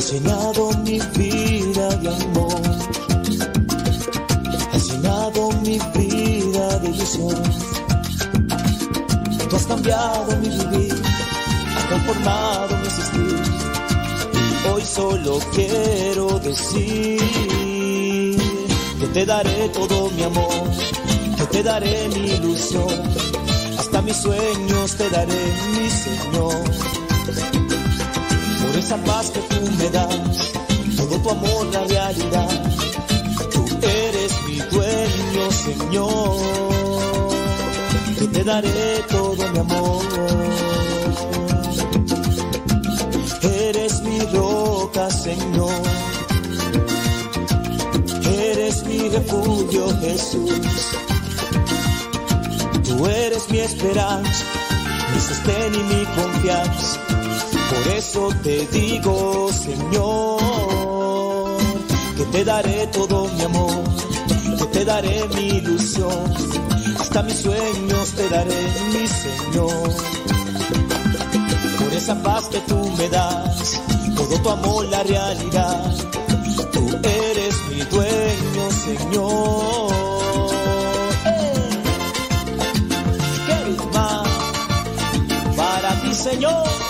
Has llenado mi vida de amor. Has llenado mi vida de ilusión. Tú has cambiado mi vivir, has transformado mi existir. Hoy solo quiero decir que te daré todo mi amor, que te daré mi ilusión, hasta mis sueños te daré, mi Señor. Esa paz que tú me das, todo tu amor la realidad. Tú eres mi dueño, Señor, que te daré todo mi amor. Eres mi roca, Señor. Eres mi refugio, Jesús. Tú eres mi esperanza, mi sostén y mi confianza. Por eso te digo, Señor, que te daré todo mi amor, que te daré mi ilusión, hasta mis sueños te daré, mi Señor. Por esa paz que tú me das, todo tu amor la realidad, tú eres mi dueño, Señor. ¿Qué más para ti, Señor?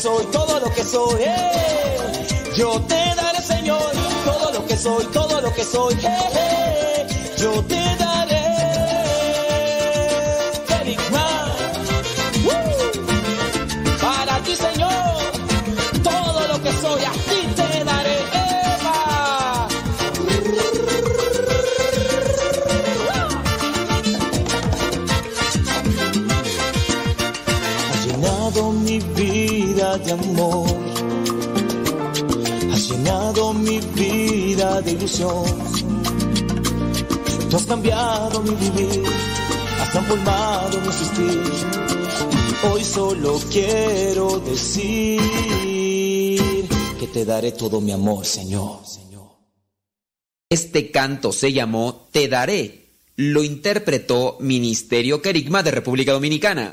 soy, todo lo que soy, eh. yo te daré, Señor, todo lo que soy, todo lo que soy, eh, eh. yo te daré. Vida de ilusión. Tú has cambiado mi vivir. Has transformado mi existir. Hoy solo quiero decir que te daré todo mi amor, Señor. Este canto se llamó Te Daré. Lo interpretó Ministerio Querigma de República Dominicana.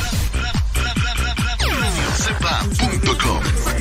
radioalpha.com.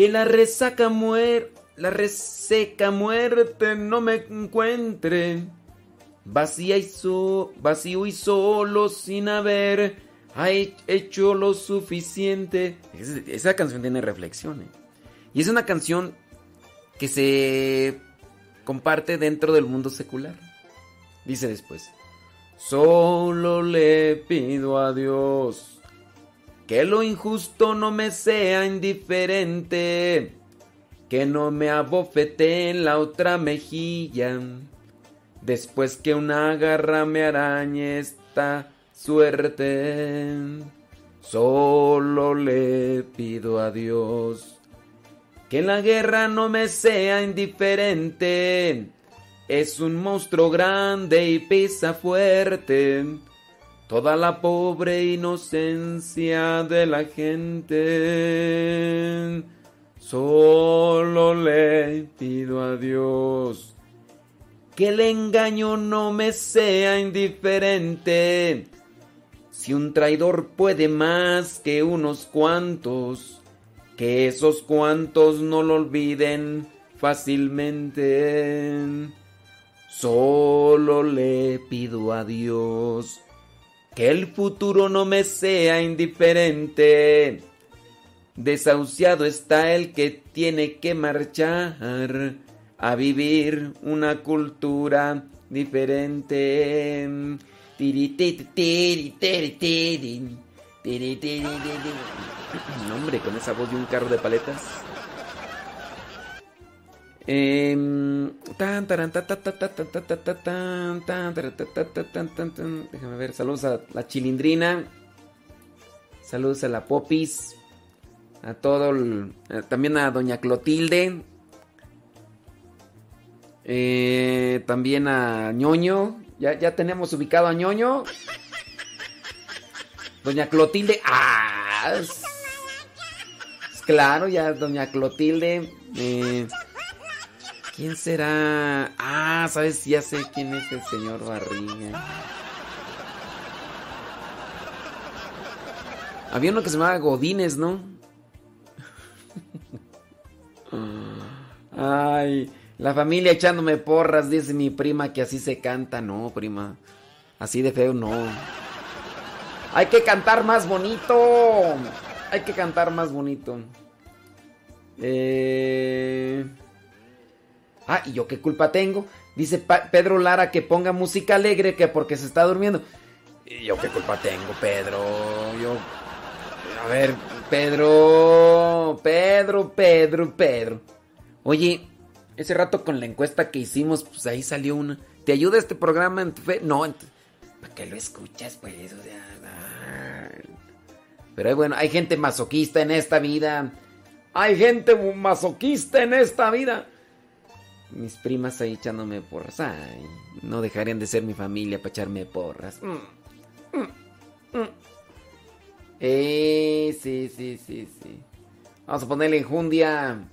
que la resaca muer, la reseca muerte no me encuentre, vacía y so, vacío y solo sin haber hecho lo suficiente. Esa canción tiene reflexiones. Y es una canción que se comparte dentro del mundo secular. Dice después, solo le pido a Dios que lo injusto no me sea indiferente, que no me abofete en la otra mejilla, después que una garra me arañe esta suerte. Solo le pido a Dios que la guerra no me sea indiferente. Es un monstruo grande y pisa fuerte toda la pobre inocencia de la gente. Solo le pido a Dios que el engaño no me sea indiferente. Si un traidor puede más que unos cuantos, que esos cuantos no lo olviden fácilmente. Solo le pido a Dios que el futuro no me sea indiferente. Desahuciado está el que tiene que marchar a vivir una cultura diferente. Hombre, con esa voz de un carro de paletas. Déjame ver, saludos a la chilindrina. Saludos a la Popis. A todo También a Doña Clotilde. también a ñoño. Ya, ya tenemos ubicado a ñoño. Doña Clotilde. ¡Ah! Claro, ya Doña Clotilde. Eh, ¿Quién será? Ah, ¿sabes? Ya sé quién es el señor Barriga. Había uno que se llamaba Godines, ¿no? Ay, la familia echándome porras, dice mi prima que así se canta. No, prima. Así de feo, no. Hay que cantar más bonito. Hay que cantar más bonito. Eh... Ah, ¿y yo qué culpa tengo? Dice Pedro Lara que ponga música alegre que porque se está durmiendo. ¿Y yo qué culpa tengo, Pedro? Yo... A ver, Pedro, Pedro, Pedro, Pedro. Oye, ese rato con la encuesta que hicimos, pues ahí salió una. ¿Te ayuda este programa en tu fe? No, ¿para qué lo escuchas, pues? Pero bueno, hay gente masoquista en esta vida. Hay gente masoquista en esta vida mis primas ahí echándome porras. Ay, no dejarían de ser mi familia para echarme porras. Mm, mm, mm. Eh, sí, sí, sí, sí. Vamos a ponerle enjundia.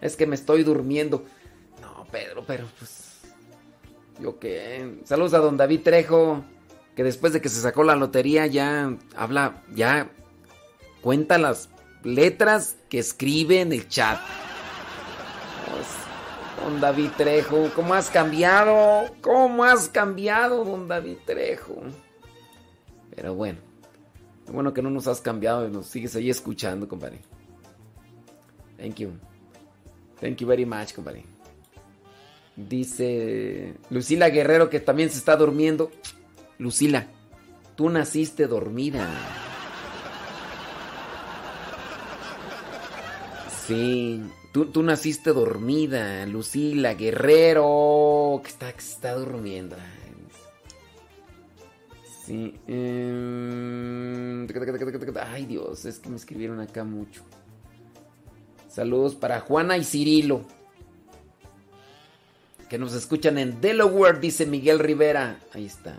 es que me estoy durmiendo. No, Pedro, pero pues... Yo qué. Saludos a don David Trejo, que después de que se sacó la lotería ya habla, ya cuenta las letras que escribe en el chat. Pues, don David Trejo, ¿cómo has cambiado? ¿Cómo has cambiado, don David Trejo? Pero bueno, bueno que no nos has cambiado y nos sigues ahí escuchando, compadre. Thank you. Thank you very much, compadre. Dice Lucila Guerrero que también se está durmiendo. Lucila, tú naciste dormida. Sí, tú, naciste dormida, Lucila Guerrero, que está, que está durmiendo. Sí. Em, ay Dios, es que me escribieron acá mucho. Saludos para Juana y Cirilo. Que nos escuchan en Delaware, dice Miguel Rivera. Ahí está.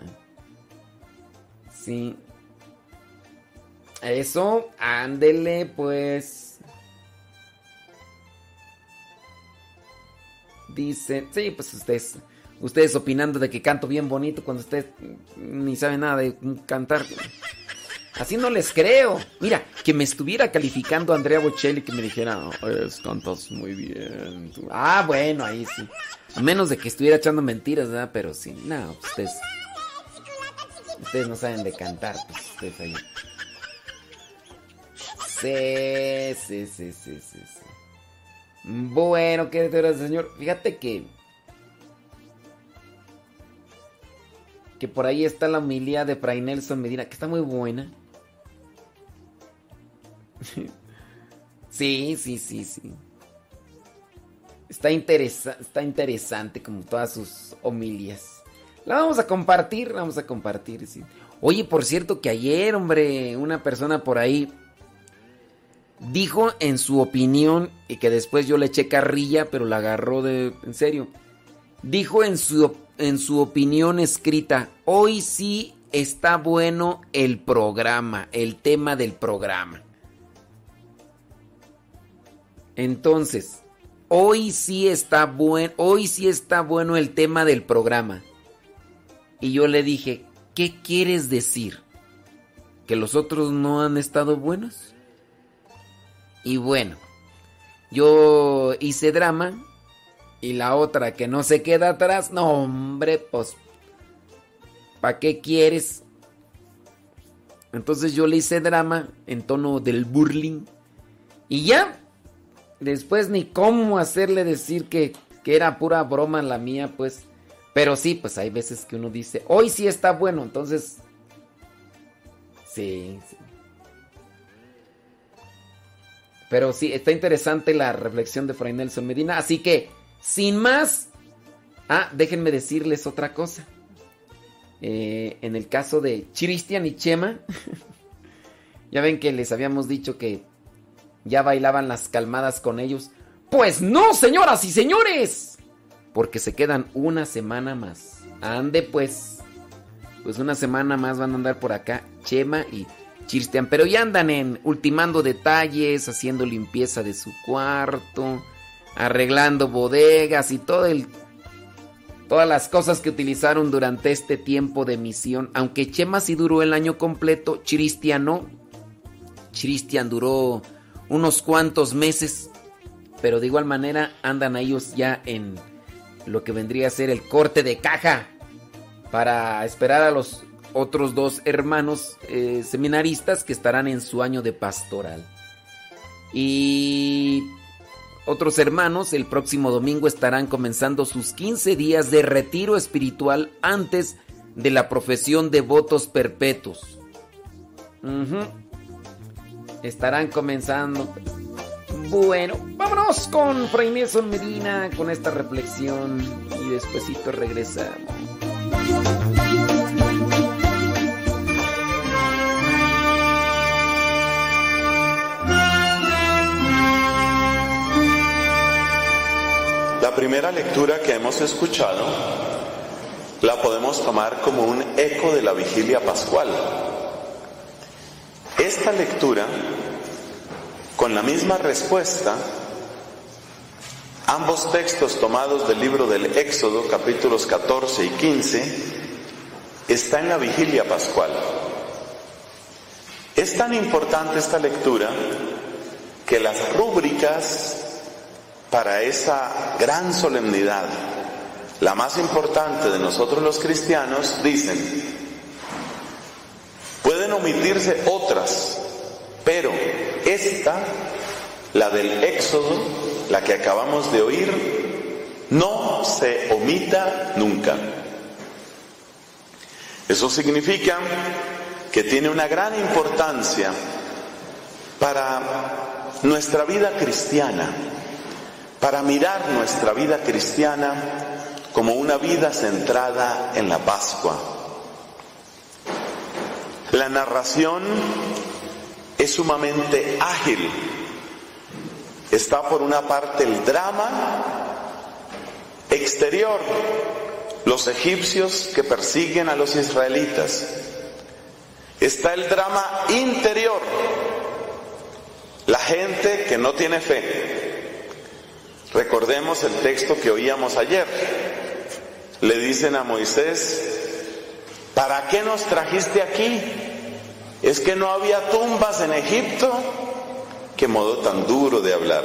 Sí. Eso, ándele pues. Dice, sí, pues ustedes, ustedes opinando de que canto bien bonito cuando ustedes ni saben nada de cantar. Así no les creo. Mira, que me estuviera calificando Andrea Bocelli que me dijera, es, cantas muy bien. Ah, bueno, ahí sí. A menos de que estuviera echando mentiras, ¿verdad? Pero sí, no, ustedes. Ustedes no saben de cantar, pues ustedes ahí. Sí, sí, sí, sí, sí. sí. Bueno, ¿qué te señor? Fíjate que. Que por ahí está la humildad de Fray Nelson Medina, que está muy buena. sí, sí, sí, sí. Está, está interesante como todas sus homilias. La vamos a compartir, la vamos a compartir, sí. Oye, por cierto que ayer, hombre, una persona por ahí dijo en su opinión, y que después yo le eché carrilla, pero la agarró de... en serio. Dijo en su, en su opinión escrita, hoy sí está bueno el programa, el tema del programa. Entonces, hoy sí está bueno, hoy sí está bueno el tema del programa. Y yo le dije, ¿qué quieres decir? ¿Que los otros no han estado buenos? Y bueno, yo hice drama y la otra que no se queda atrás, no hombre, pues, ¿para qué quieres? Entonces yo le hice drama en tono del burling y ya, después ni cómo hacerle decir que, era pura broma la mía, pues. Pero sí, pues hay veces que uno dice, hoy sí está bueno, entonces... Sí, sí. Pero sí, está interesante la reflexión de Fray Nelson Medina. Así que, sin más... Ah, déjenme decirles otra cosa. Eh, en el caso de Cristian y Chema, ya ven que les habíamos dicho que ya bailaban las calmadas con ellos. Pues no, señoras y señores. Porque se quedan una semana más. Ande pues. Pues una semana más van a andar por acá Chema y Chirstian. Pero ya andan en ultimando detalles, haciendo limpieza de su cuarto, arreglando bodegas y todo el todas las cosas que utilizaron durante este tiempo de misión. Aunque Chema sí duró el año completo, Chiristian no. Chiristian duró unos cuantos meses, pero de igual manera andan ellos ya en lo que vendría a ser el corte de caja para esperar a los otros dos hermanos eh, seminaristas que estarán en su año de pastoral. Y otros hermanos el próximo domingo estarán comenzando sus 15 días de retiro espiritual antes de la profesión de votos perpetuos estarán comenzando. Bueno, vámonos con Fray Nelson Medina con esta reflexión y despuesito regresamos. Primera lectura que hemos escuchado la podemos tomar como un eco de la vigilia pascual esta lectura, con la misma respuesta, Ambos textos tomados del libro del Éxodo, capítulos 14 y 15, está en la vigilia pascual. Es tan importante esta lectura que las rúbricas para esa gran solemnidad, la más importante de nosotros los cristianos, dicen, pueden omitirse otras, pero esta, la del Éxodo, la que acabamos de oír, no se omita nunca. Eso significa que tiene una gran importancia para nuestra vida cristiana, para mirar nuestra vida cristiana como una vida centrada en la Pascua. La narración es sumamente ágil. Está por una parte el drama exterior, los egipcios que persiguen a los israelitas. Está el drama interior, la gente que no tiene fe. Recordemos el texto que oíamos ayer. Le dicen a Moisés, ¿para qué nos trajiste aquí? ¿Es que no había tumbas en Egipto? Qué modo tan duro de hablar.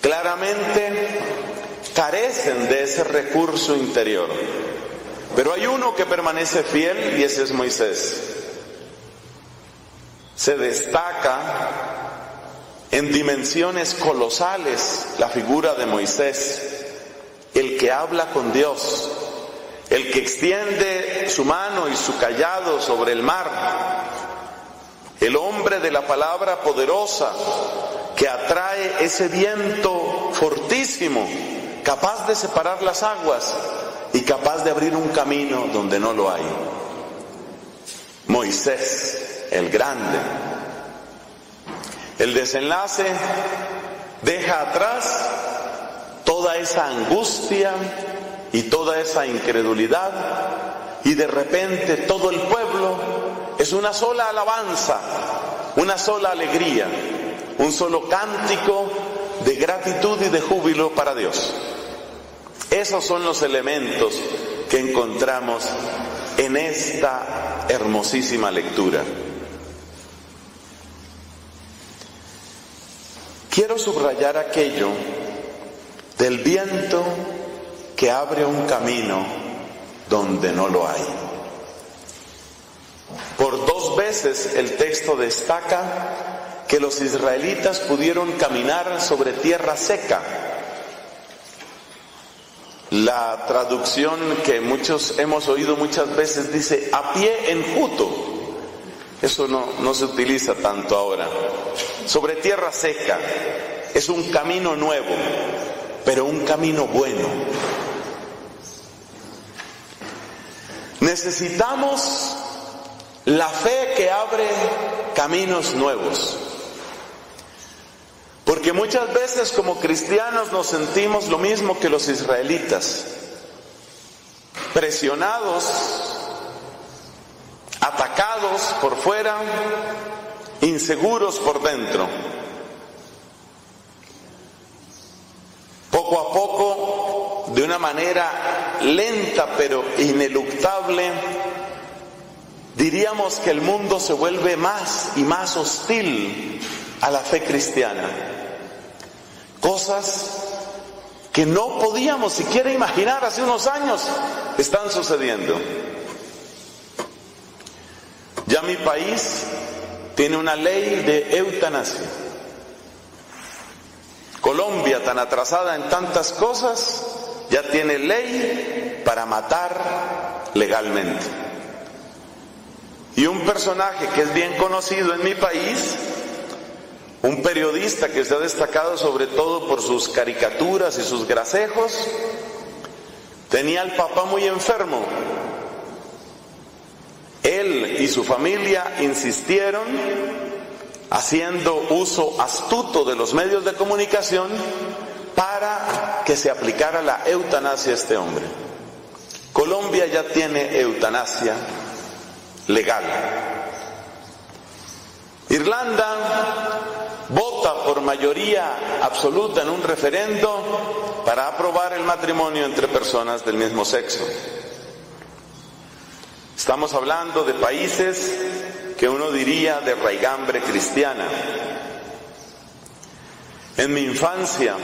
Claramente carecen de ese recurso interior. Pero hay uno que permanece fiel y ese es Moisés. Se destaca en dimensiones colosales la figura de Moisés, el que habla con Dios, el que extiende su mano y su callado sobre el mar, el hombre de la palabra poderosa que atrae ese viento fortísimo, capaz de separar las aguas y capaz de abrir un camino donde no lo hay. Moisés, el grande. El desenlace deja atrás toda esa angustia y toda esa incredulidad y de repente todo el pueblo es una sola alabanza, una sola alegría, un solo cántico de gratitud y de júbilo para Dios. Esos son los elementos que encontramos en esta hermosísima lectura. Quiero subrayar aquello del viento que abre un camino donde no lo hay. Por dos veces el texto destaca que los israelitas pudieron caminar sobre tierra seca. La traducción que muchos hemos oído muchas veces dice a pie enjuto. Eso no, no se utiliza tanto ahora. Sobre tierra seca. Es un camino nuevo, pero un camino bueno. Necesitamos la fe que abre caminos nuevos. Porque muchas veces como cristianos nos sentimos lo mismo que los israelitas, presionados, atacados por fuera, inseguros por dentro. Poco a poco, de una manera lenta pero ineluctable, diríamos que el mundo se vuelve más y más hostil a la fe cristiana. Cosas que no podíamos siquiera imaginar hace unos años están sucediendo. Ya mi país tiene una ley de eutanasia. Colombia, tan atrasada en tantas cosas, ya tiene ley para matar legalmente. Y un personaje que es bien conocido en mi país, un periodista que se ha destacado sobre todo por sus caricaturas y sus grasejos, tenía al papá muy enfermo. Él y su familia insistieron, haciendo uso astuto de los medios de comunicación, para que se aplicara la eutanasia a este hombre. Colombia ya tiene eutanasia legal. Irlanda vota por mayoría absoluta en un referendo para aprobar el matrimonio entre personas del mismo sexo. Estamos hablando de países que uno diría de raigambre cristiana. En mi infancia,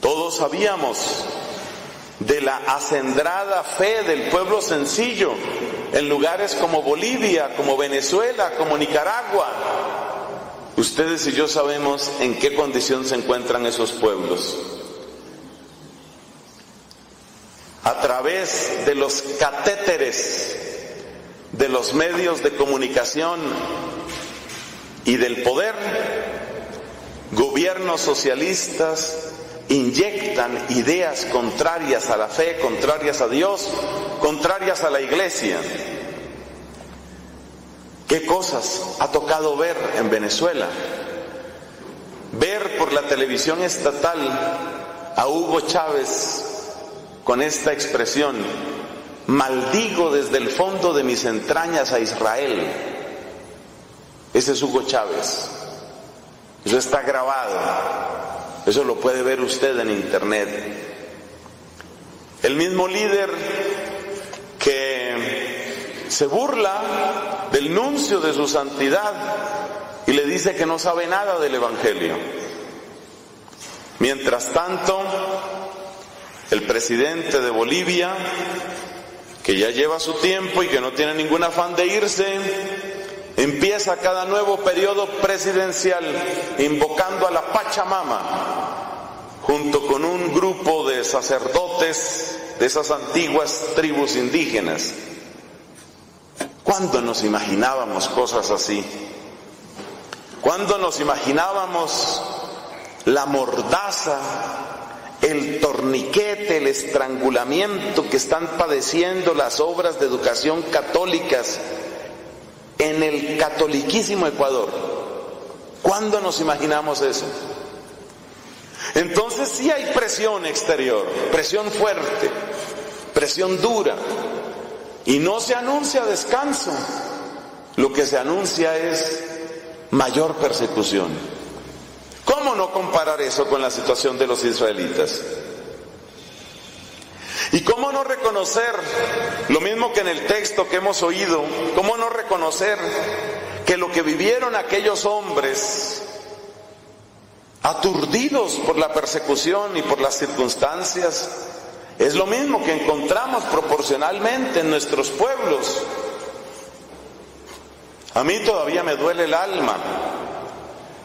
todos sabíamos de la acendrada fe del pueblo sencillo en lugares como Bolivia, como Venezuela, como Nicaragua. Ustedes y yo sabemos en qué condición se encuentran esos pueblos. A través de los catéteres de los medios de comunicación y del poder, gobiernos socialistas inyectan ideas contrarias a la fe, contrarias a Dios, contrarias a la iglesia. ¿Qué cosas ha tocado ver en Venezuela? Ver por la televisión estatal a Hugo Chávez con esta expresión, maldigo desde el fondo de mis entrañas a Israel. Ese es Hugo Chávez. Eso está grabado. Eso lo puede ver usted en internet. El mismo líder que se burla del nuncio de su santidad y le dice que no sabe nada del Evangelio. Mientras tanto, el presidente de Bolivia, que ya lleva su tiempo y que no tiene ningún afán de irse, Empieza cada nuevo periodo presidencial invocando a la Pachamama junto con un grupo de sacerdotes de esas antiguas tribus indígenas. ¿Cuándo nos imaginábamos cosas así? ¿Cuándo nos imaginábamos la mordaza, el torniquete, el estrangulamiento que están padeciendo las obras de educación católicas en el catoliquísimo Ecuador. ¿Cuándo nos imaginamos eso? Entonces sí hay presión exterior, presión fuerte, presión dura, y no se anuncia descanso, lo que se anuncia es mayor persecución. ¿Cómo no comparar eso con la situación de los israelitas? ¿Y cómo no reconocer, lo mismo que en el texto que hemos oído, cómo no reconocer que lo que vivieron aquellos hombres, aturdidos por la persecución y por las circunstancias, es lo mismo que encontramos proporcionalmente en nuestros pueblos? A mí todavía me duele el alma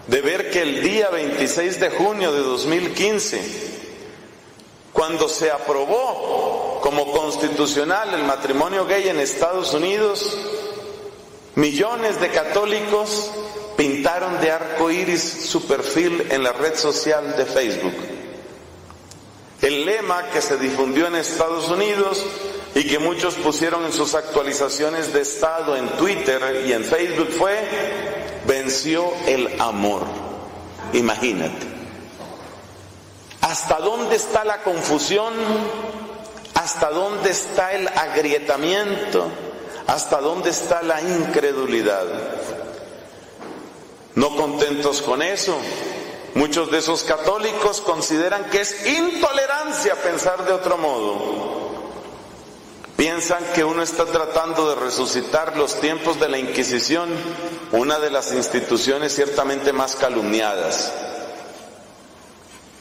de ver que el día 26 de junio de 2015, cuando se aprobó como constitucional el matrimonio gay en Estados Unidos, millones de católicos pintaron de arco iris su perfil en la red social de Facebook. El lema que se difundió en Estados Unidos y que muchos pusieron en sus actualizaciones de estado en Twitter y en Facebook fue, venció el amor. Imagínate. ¿Hasta dónde está la confusión? ¿Hasta dónde está el agrietamiento? ¿Hasta dónde está la incredulidad? No contentos con eso, muchos de esos católicos consideran que es intolerancia pensar de otro modo. Piensan que uno está tratando de resucitar los tiempos de la Inquisición, una de las instituciones ciertamente más calumniadas.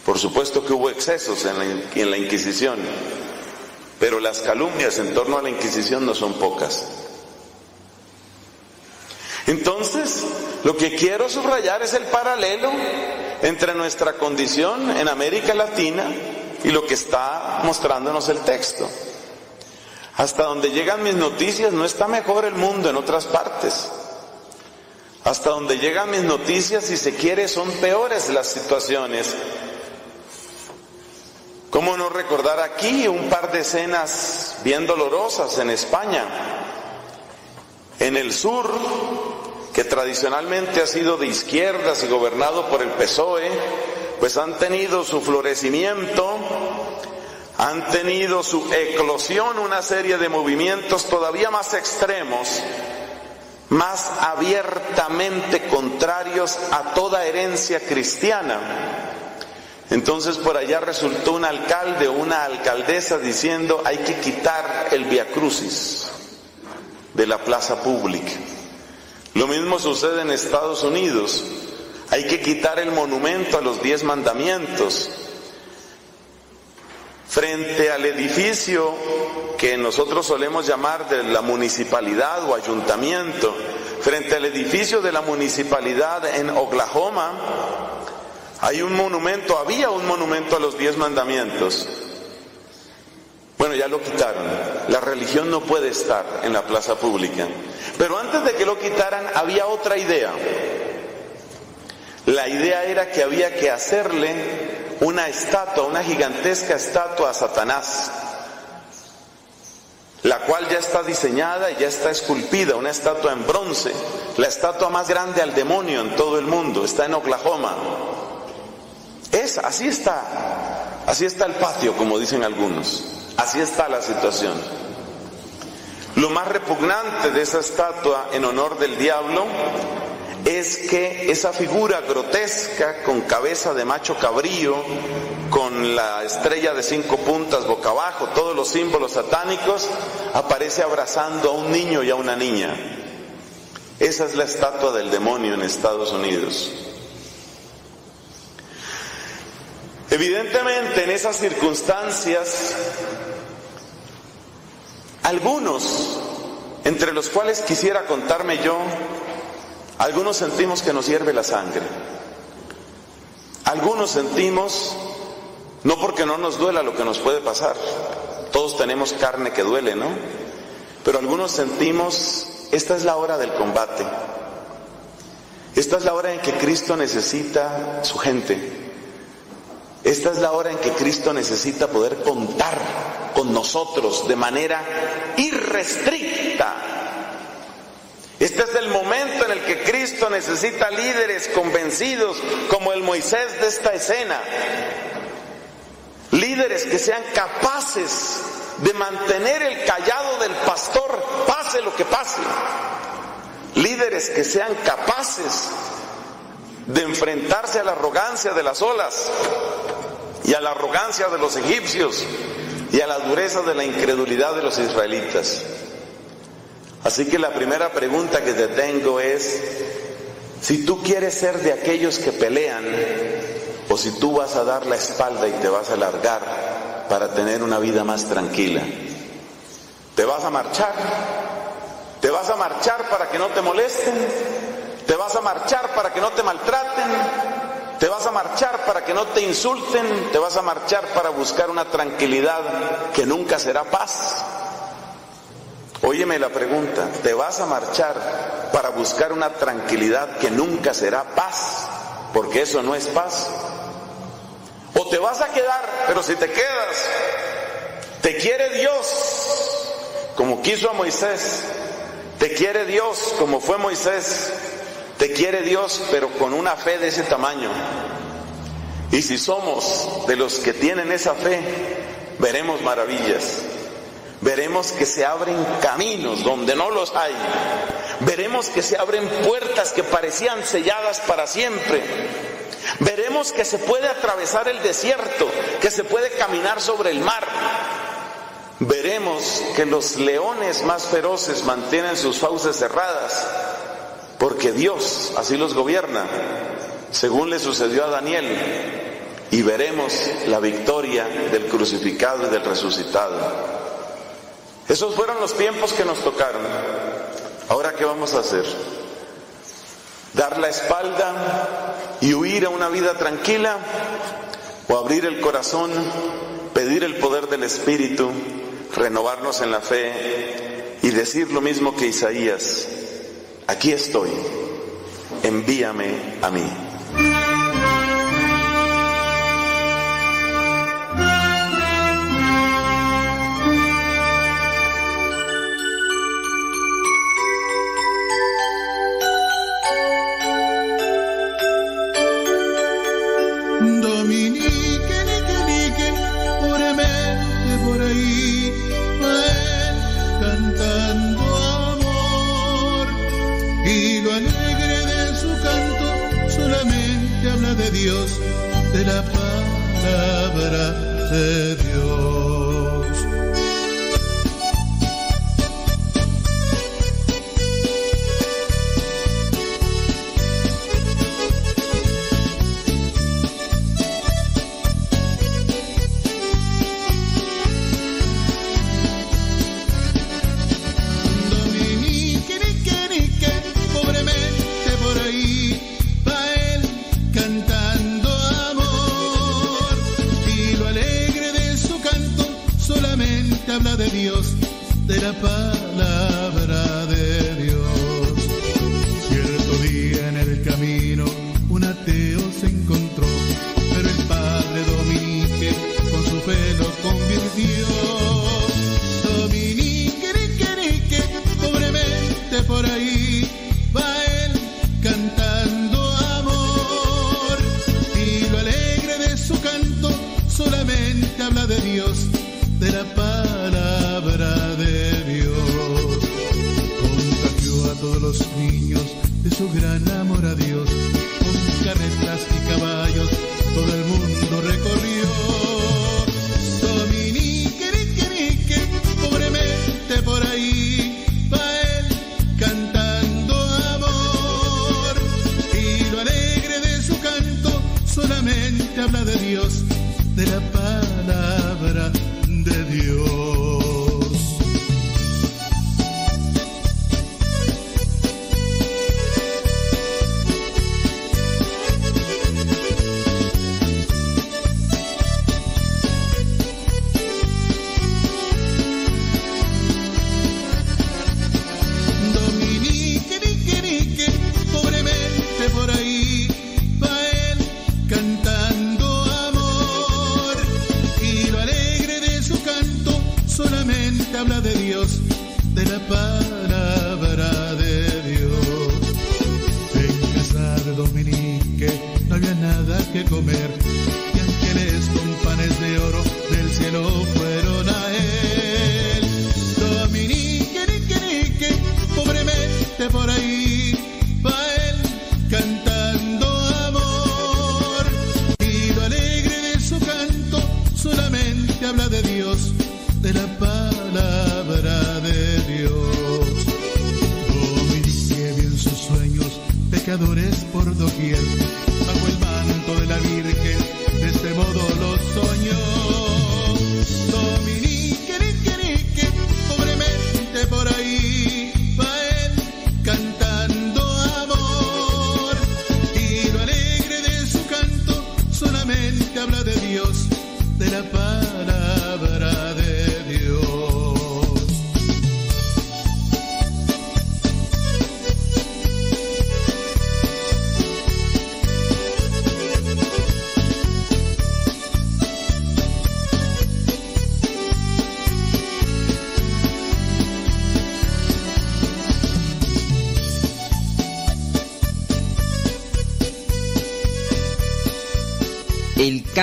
Por supuesto que hubo excesos en la, Inquisición, pero las calumnias en torno a la Inquisición no son pocas. Entonces, lo que quiero subrayar es el paralelo entre nuestra condición en América Latina y lo que está mostrándonos el texto. Hasta donde llegan mis noticias no está mejor el mundo en otras partes. Hasta donde llegan mis noticias, si se quiere, son peores las situaciones ¿Cómo no recordar aquí un par de escenas bien dolorosas en España? En el sur, que tradicionalmente ha sido de izquierdas y gobernado por el PSOE, pues han tenido su florecimiento, han tenido su eclosión una serie de movimientos todavía más extremos, más abiertamente contrarios a toda herencia cristiana. Entonces por allá resultó un alcalde o una alcaldesa diciendo hay que quitar el Via Crucis de la plaza pública. Lo mismo sucede en Estados Unidos. Hay que quitar el monumento a los diez mandamientos. Frente al edificio que nosotros solemos llamar de la municipalidad o ayuntamiento, frente al edificio de la municipalidad en Oklahoma, hay un monumento, había un monumento a los diez mandamientos. Bueno, ya lo quitaron. La religión no puede estar en la plaza pública. Pero antes de que lo quitaran había otra idea. La idea era que había que hacerle una estatua, una gigantesca estatua a Satanás, la cual ya está diseñada y ya está esculpida, una estatua en bronce, la estatua más grande al demonio en todo el mundo, está en Oklahoma. Es, así está, así está el patio, como dicen algunos, así está la situación. Lo más repugnante de esa estatua en honor del diablo es que esa figura grotesca con cabeza de macho cabrío, con la estrella de cinco puntas boca abajo, todos los símbolos satánicos, aparece abrazando a un niño y a una niña. Esa es la estatua del demonio en Estados Unidos. Evidentemente en esas circunstancias, algunos, entre los cuales quisiera contarme yo, algunos sentimos que nos hierve la sangre. Algunos sentimos, no porque no nos duela lo que nos puede pasar, todos tenemos carne que duele, ¿no? Pero algunos sentimos, esta es la hora del combate. Esta es la hora en que Cristo necesita su gente. Esta es la hora en que Cristo necesita poder contar con nosotros de manera irrestricta este es el momento en el que Cristo necesita líderes convencidos como el Moisés de esta escena. Líderes que sean capaces de mantener el callado del pastor, pase lo que pase. Líderes que sean capaces de enfrentarse a la arrogancia de las olas y a la arrogancia de los egipcios y a la dureza de la incredulidad de los israelitas. Así que la primera pregunta que te tengo es, si tú quieres ser de aquellos que pelean, o si tú vas a dar la espalda y te vas a largar para tener una vida más tranquila. ¿Te vas a marchar? ¿Te vas a marchar para que no te molesten? ¿Te vas a marchar para que no te maltraten? ¿Te vas a marchar para que no te insulten? ¿Te vas a marchar para buscar una tranquilidad que nunca será paz? Óyeme la pregunta, ¿te vas a marchar para buscar una tranquilidad que nunca será paz? Porque eso no es paz. O te vas a quedar, pero si te quedas, te quiere Dios como quiso a Moisés, te quiere Dios como fue Moisés, te quiere Dios pero con una fe de ese tamaño. Y si somos de los que tienen esa fe, veremos maravillas. Veremos que se abren caminos donde no los hay. Veremos que se abren puertas que parecían selladas para siempre. Veremos que se puede atravesar el desierto, que se puede caminar sobre el mar. Veremos que los leones más feroces mantienen sus fauces cerradas, porque Dios así los gobierna, según le sucedió a Daniel. Y veremos la victoria del crucificado y del resucitado. Esos fueron los tiempos que nos tocaron. Ahora, ¿qué vamos a hacer? ¿Dar la espalda y huir a una vida tranquila? ¿O abrir el corazón, pedir el poder del Espíritu, renovarnos en la fe y decir lo mismo que Isaías? Aquí estoy, envíame a mí. palabra de Dios.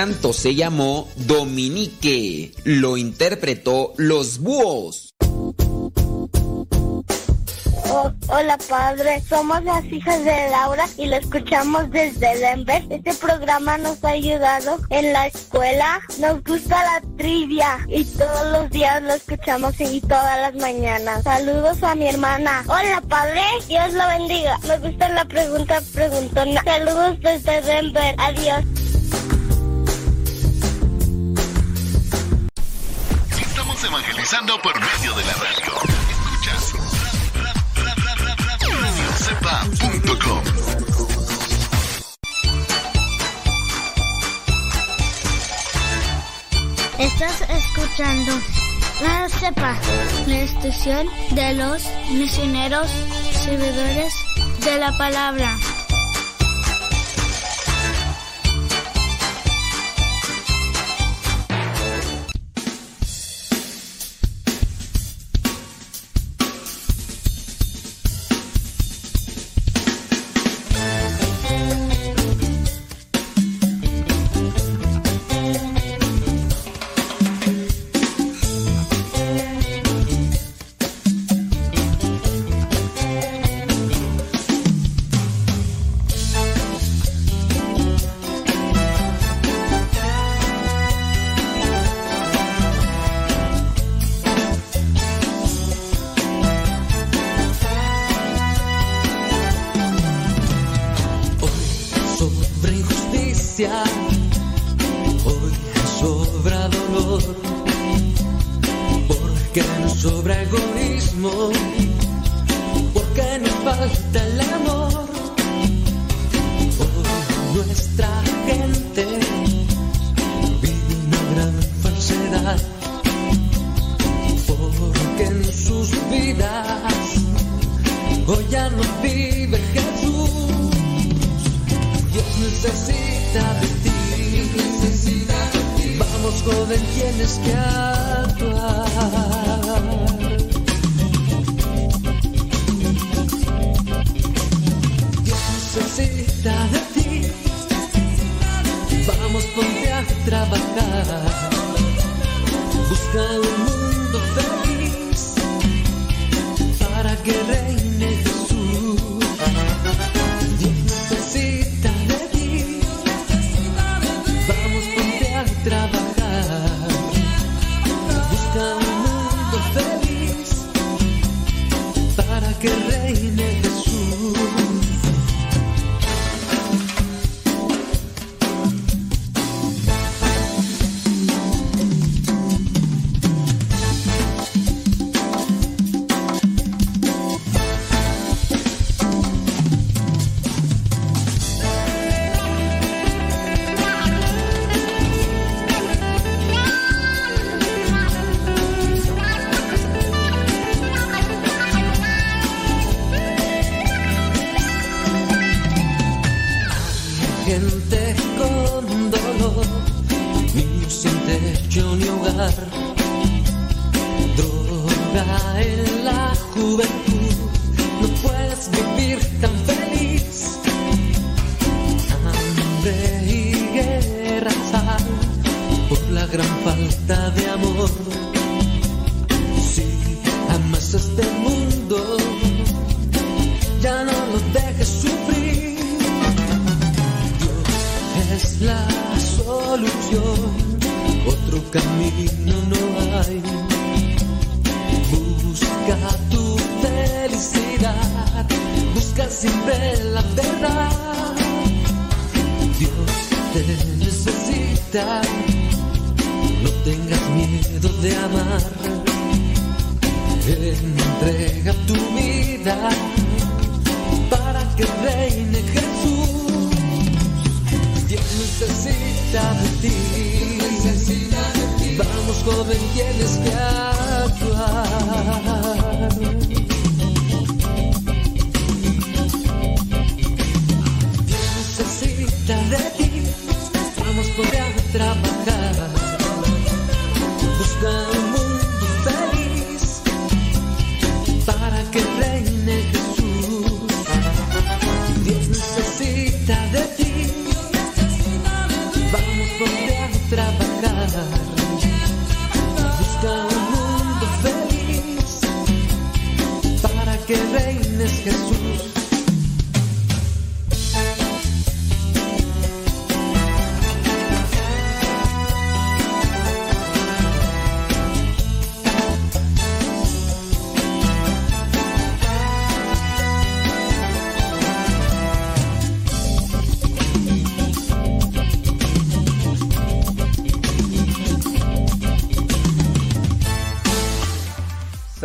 canto se llamó Dominique. Lo interpretó Los Búhos. Oh, hola padre, somos las hijas de Laura y lo escuchamos desde Denver. Este programa nos ha ayudado en la escuela. Nos gusta la trivia y todos los días lo escuchamos y todas las mañanas. Saludos a mi hermana. Hola padre, Dios lo bendiga. Me gusta la pregunta preguntona. Saludos desde Denver. Adiós. sintonizando por medio de la radio. Escuchas radiocepa.com. Estás escuchando la cepa, la institución de los misioneros servidores de la palabra.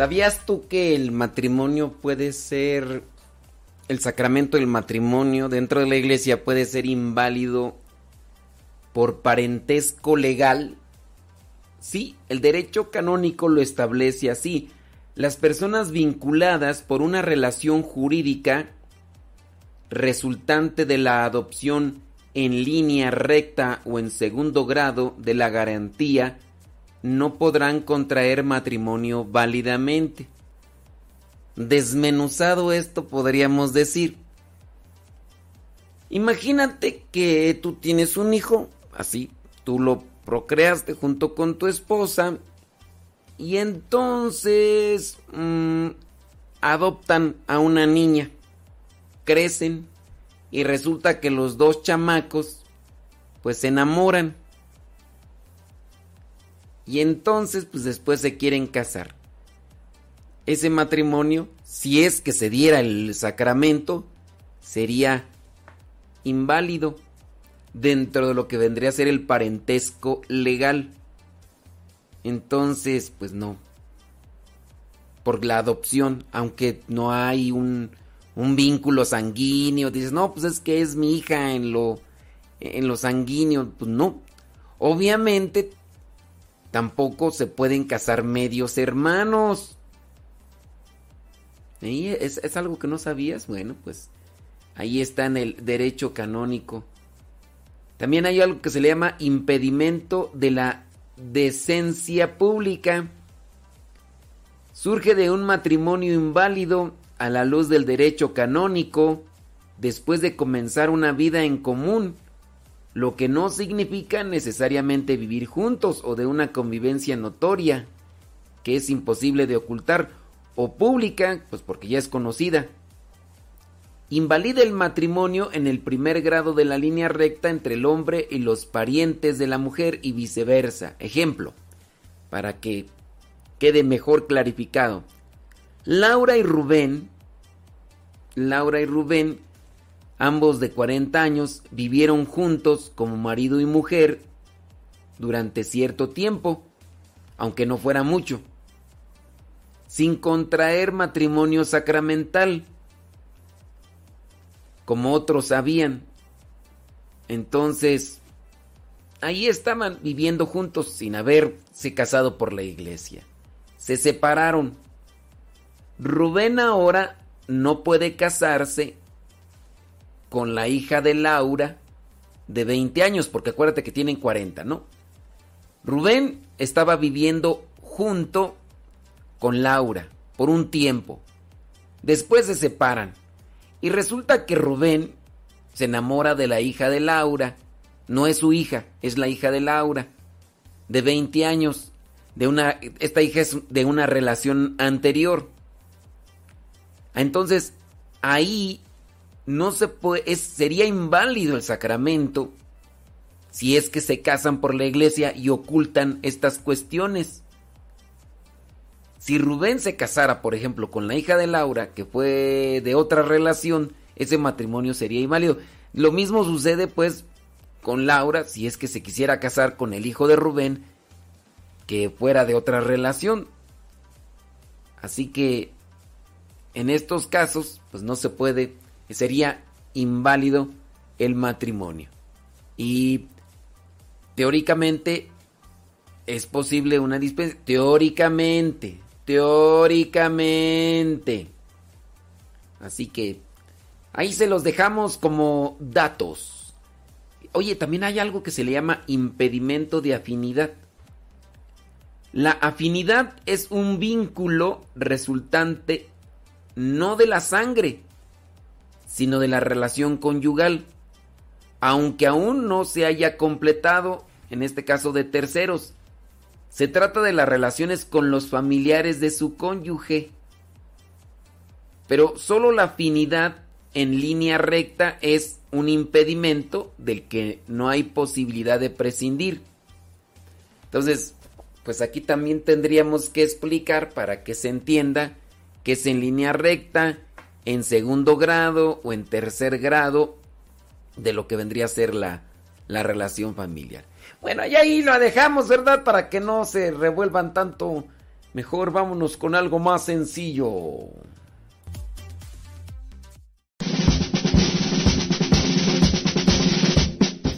¿Sabías tú que el matrimonio puede ser, el sacramento del matrimonio dentro de la iglesia puede ser inválido por parentesco legal? Sí, el derecho canónico lo establece así. Las personas vinculadas por una relación jurídica resultante de la adopción en línea recta o en segundo grado de la garantía no podrán contraer matrimonio válidamente. Desmenuzado esto podríamos decir, imagínate que tú tienes un hijo, así, tú lo procreaste junto con tu esposa y entonces mm, adoptan a una niña, crecen y resulta que los dos chamacos pues se enamoran y entonces pues después se quieren casar. Ese matrimonio, si es que se diera el sacramento, sería inválido dentro de lo que vendría a ser el parentesco legal. Entonces, pues no. por la adopción, aunque no hay un, un vínculo sanguíneo. Dices, no, pues es que es mi hija en lo, en lo sanguíneo. Pues no. Obviamente tampoco se pueden casar medios hermanos. ¿Y ¿Es, ¿Es algo que no sabías? Bueno, pues ahí está en el derecho canónico. También hay algo que se le llama impedimento de la decencia pública. Surge de un matrimonio inválido a la luz del derecho canónico después de comenzar una vida en común, lo que no significa necesariamente vivir juntos o de una convivencia notoria, que es imposible de ocultar, o pública, pues porque ya es conocida invalida el matrimonio en el primer grado de la línea recta entre el hombre y los parientes de la mujer y viceversa. Ejemplo, para que quede mejor clarificado. Laura y Rubén, Laura y Rubén, ambos de 40 años, vivieron juntos como marido y mujer durante cierto tiempo, aunque no fuera mucho, sin contraer matrimonio sacramental como otros sabían. Entonces, ahí estaban viviendo juntos sin haberse casado por la iglesia. Se separaron. Rubén ahora no puede casarse con la hija de Laura de 20 años, porque acuérdate que tienen 40, ¿no? Rubén estaba viviendo junto con Laura por un tiempo. Después se separan. Y resulta que Rubén se enamora de la hija de Laura. No es su hija, es la hija de Laura, de 20 años. De una, esta hija es de una relación anterior. Entonces, ahí no se puede, es, sería inválido el sacramento si es que se casan por la iglesia y ocultan estas cuestiones. Si Rubén se casara, por ejemplo, con la hija de Laura, que fue de otra relación, ese matrimonio sería inválido. Lo mismo sucede pues con Laura, si es que se quisiera casar con el hijo de Rubén, que fuera de otra relación. Así que en estos casos, pues no se puede, sería inválido el matrimonio. Y teóricamente es posible una dispensa. Teóricamente, Teóricamente. Así que ahí se los dejamos como datos. Oye, también hay algo que se le llama impedimento de afinidad. La afinidad es un vínculo resultante no de la sangre, sino de la relación conyugal, aunque aún no se haya completado, en este caso de terceros. Se trata de las relaciones con los familiares de su cónyuge. Pero solo la afinidad en línea recta es un impedimento del que no hay posibilidad de prescindir. Entonces, pues aquí también tendríamos que explicar para que se entienda que es en línea recta, en segundo grado o en tercer grado de lo que vendría a ser la, la relación familiar. Bueno, y ahí lo dejamos, ¿verdad? Para que no se revuelvan tanto. Mejor vámonos con algo más sencillo.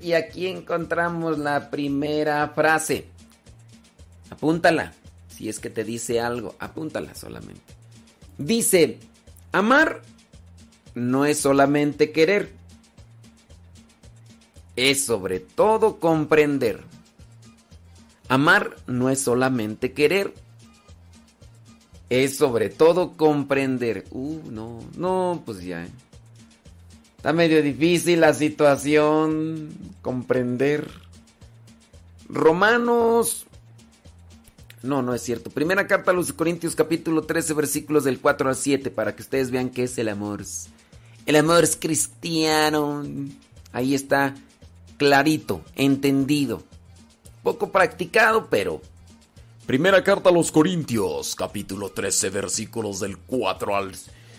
Y aquí encontramos la primera frase. Apúntala. Si es que te dice algo, apúntala solamente. Dice, amar no es solamente querer. Es sobre todo comprender. Amar no es solamente querer. Es sobre todo comprender. Uh, no, no, pues ya. Está medio difícil la situación, comprender. Romanos No, no es cierto. Primera carta a los Corintios capítulo 13 versículos del 4 al 7 para que ustedes vean qué es el amor. El amor es cristiano. Ahí está clarito, entendido. Poco practicado, pero... Primera carta a los Corintios capítulo 13 versículos del 4 al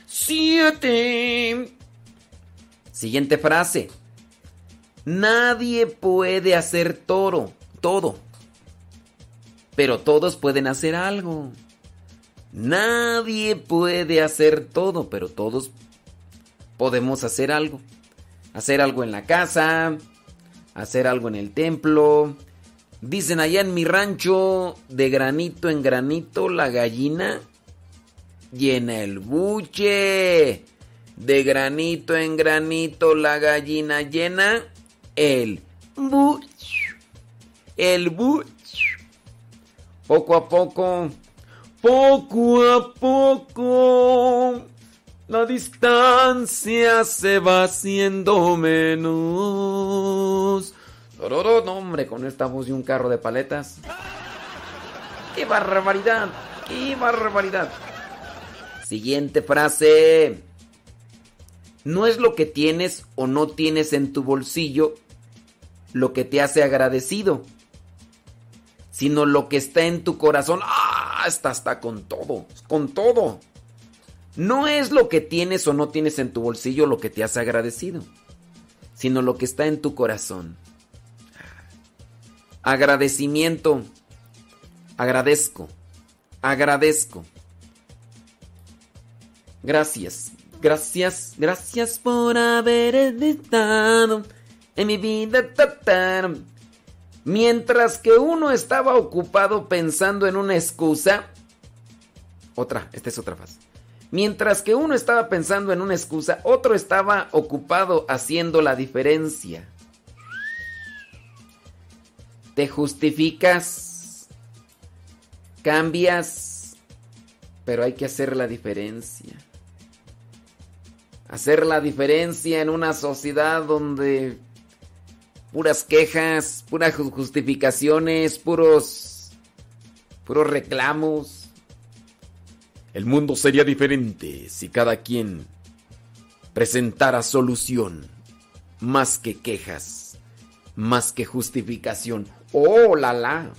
7. Siguiente frase. Nadie puede hacer toro, todo. Pero todos pueden hacer algo. Nadie puede hacer todo, pero todos podemos hacer algo. Hacer algo en la casa, hacer algo en el templo. Dicen allá en mi rancho, de granito en granito, la gallina llena el buche. De granito en granito, la gallina llena el buche. El buche. Poco a poco, poco a poco, la distancia se va haciendo menos. No, hombre, con esta voz de un carro de paletas. ¡Qué barbaridad! ¡Qué barbaridad! Siguiente frase. No es lo que tienes o no tienes en tu bolsillo lo que te hace agradecido, sino lo que está en tu corazón. ¡Ah! Esta está con todo, con todo. No es lo que tienes o no tienes en tu bolsillo lo que te hace agradecido, sino lo que está en tu corazón. Agradecimiento. Agradezco. Agradezco. Gracias. Gracias, gracias por haber estado en mi vida. Mientras que uno estaba ocupado pensando en una excusa. Otra, esta es otra frase. Mientras que uno estaba pensando en una excusa, otro estaba ocupado haciendo la diferencia. Te justificas, cambias, pero hay que hacer la diferencia. Hacer la diferencia en una sociedad donde puras quejas, puras justificaciones, puros puros reclamos. El mundo sería diferente si cada quien presentara solución, más que quejas, más que justificación. ¡Oh, la la!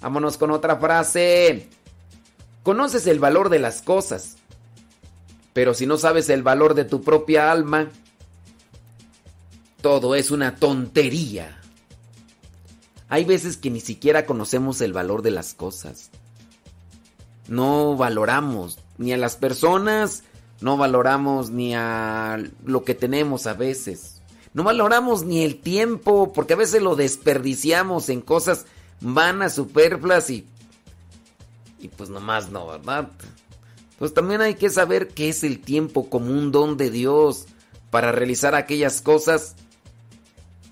Vámonos con otra frase. Conoces el valor de las cosas, pero si no sabes el valor de tu propia alma, todo es una tontería. Hay veces que ni siquiera conocemos el valor de las cosas. No valoramos ni a las personas, no valoramos ni a lo que tenemos a veces. No valoramos ni el tiempo, porque a veces lo desperdiciamos en cosas vanas, superfluas y... Y pues nomás no, ¿verdad? Pues también hay que saber qué es el tiempo como un don de Dios para realizar aquellas cosas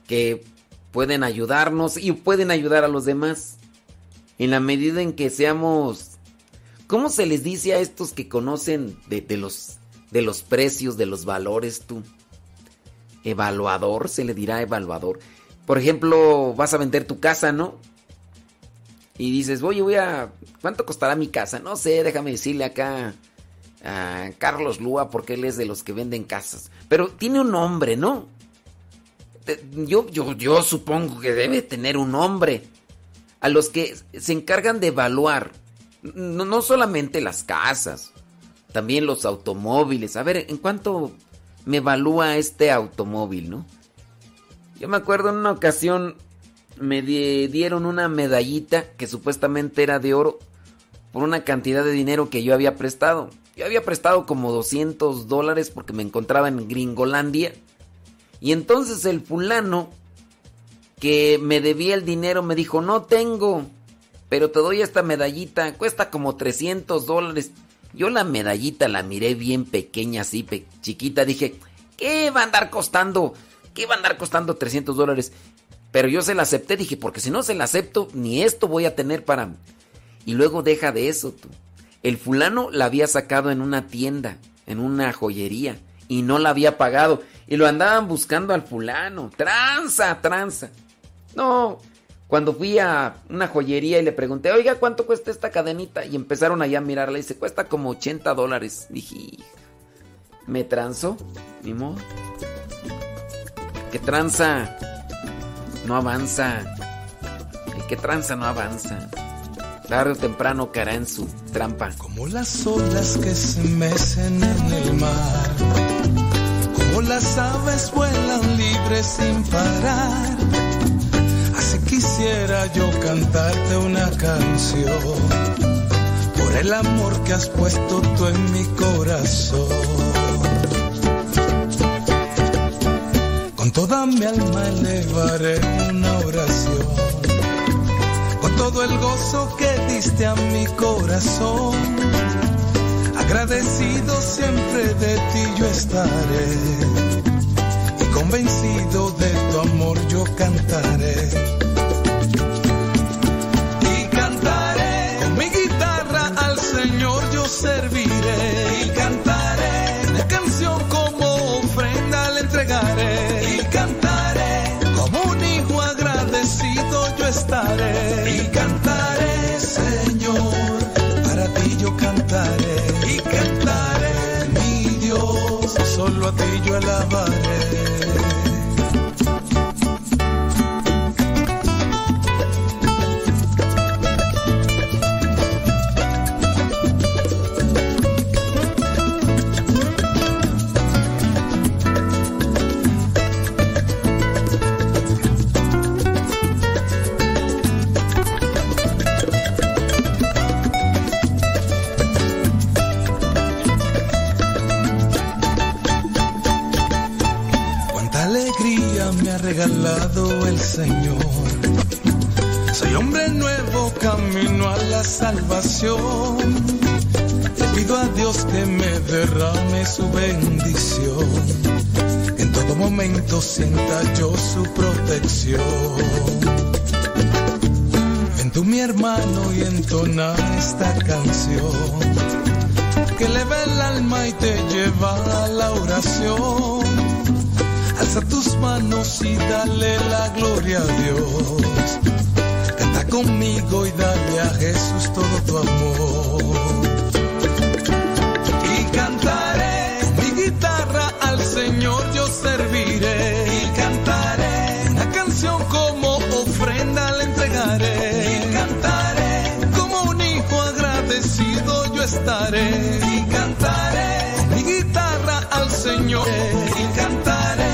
que pueden ayudarnos y pueden ayudar a los demás. En la medida en que seamos... ¿Cómo se les dice a estos que conocen de, los, de los precios, de los valores tú? Evaluador, se le dirá evaluador. Por ejemplo, vas a vender tu casa, ¿no? Y dices, oye, voy a... ¿Cuánto costará mi casa? No sé, déjame decirle acá a Carlos Lúa porque él es de los que venden casas. Pero tiene un nombre, ¿no? yo, yo, yo supongo que debe tener un nombre. A los que se encargan de evaluar, no, no solamente las casas, también los automóviles. A ver, ¿en cuánto me evalúa este automóvil, no? Yo me acuerdo en una ocasión me dieron una medallita que supuestamente era de oro por una cantidad de dinero que yo había prestado. Yo había prestado como 200 dólares porque me encontraba en Gringolandia y entonces el fulano que me debía el dinero me dijo, no tengo, pero te doy esta medallita, cuesta como 300 dólares. Yo la medallita la miré bien pequeña, así, chiquita, dije, ¿qué va a andar costando? ¿Qué va a andar costando 300 dólares? Pero yo se la acepté, dije, porque si no se la acepto, ni esto voy a tener para... Y luego deja de eso, tú. El fulano la había sacado en una tienda, en una joyería, y no la había pagado. Y lo andaban buscando al fulano. Tranza, tranza. No, Cuando fui a una joyería y le pregunté, oiga, ¿cuánto cuesta esta cadenita? Y empezaron allá a mirarla y dice, cuesta como 80 dólares. Dije, ¿me transo? Ni modo. Que tranza no avanza. El que tranza no avanza. Tarde o temprano caerá en su trampa. Como las olas que se mecen en el mar. Como las aves vuelan libres sin parar. Así quisiera yo cantarte una canción. Por el amor que has puesto tú en mi corazón. Con toda mi alma elevaré una oración. Con todo el gozo que diste a mi corazón. Agradecido siempre de ti yo estaré. Y convencido de tu amor yo cantaré. Solo a entona esta canción. Que eleva el alma y te lleva a la oración Alza tus manos y dale la gloria a Dios. Canta conmigo y dale a Jesús todo tu amor. Y cantaré mi guitarra al Señor yo serviré. Y cantaré una canción como ofrenda le entregaré. Yo estaré. Y cantaré. Mi guitarra al Señor. Y cantaré.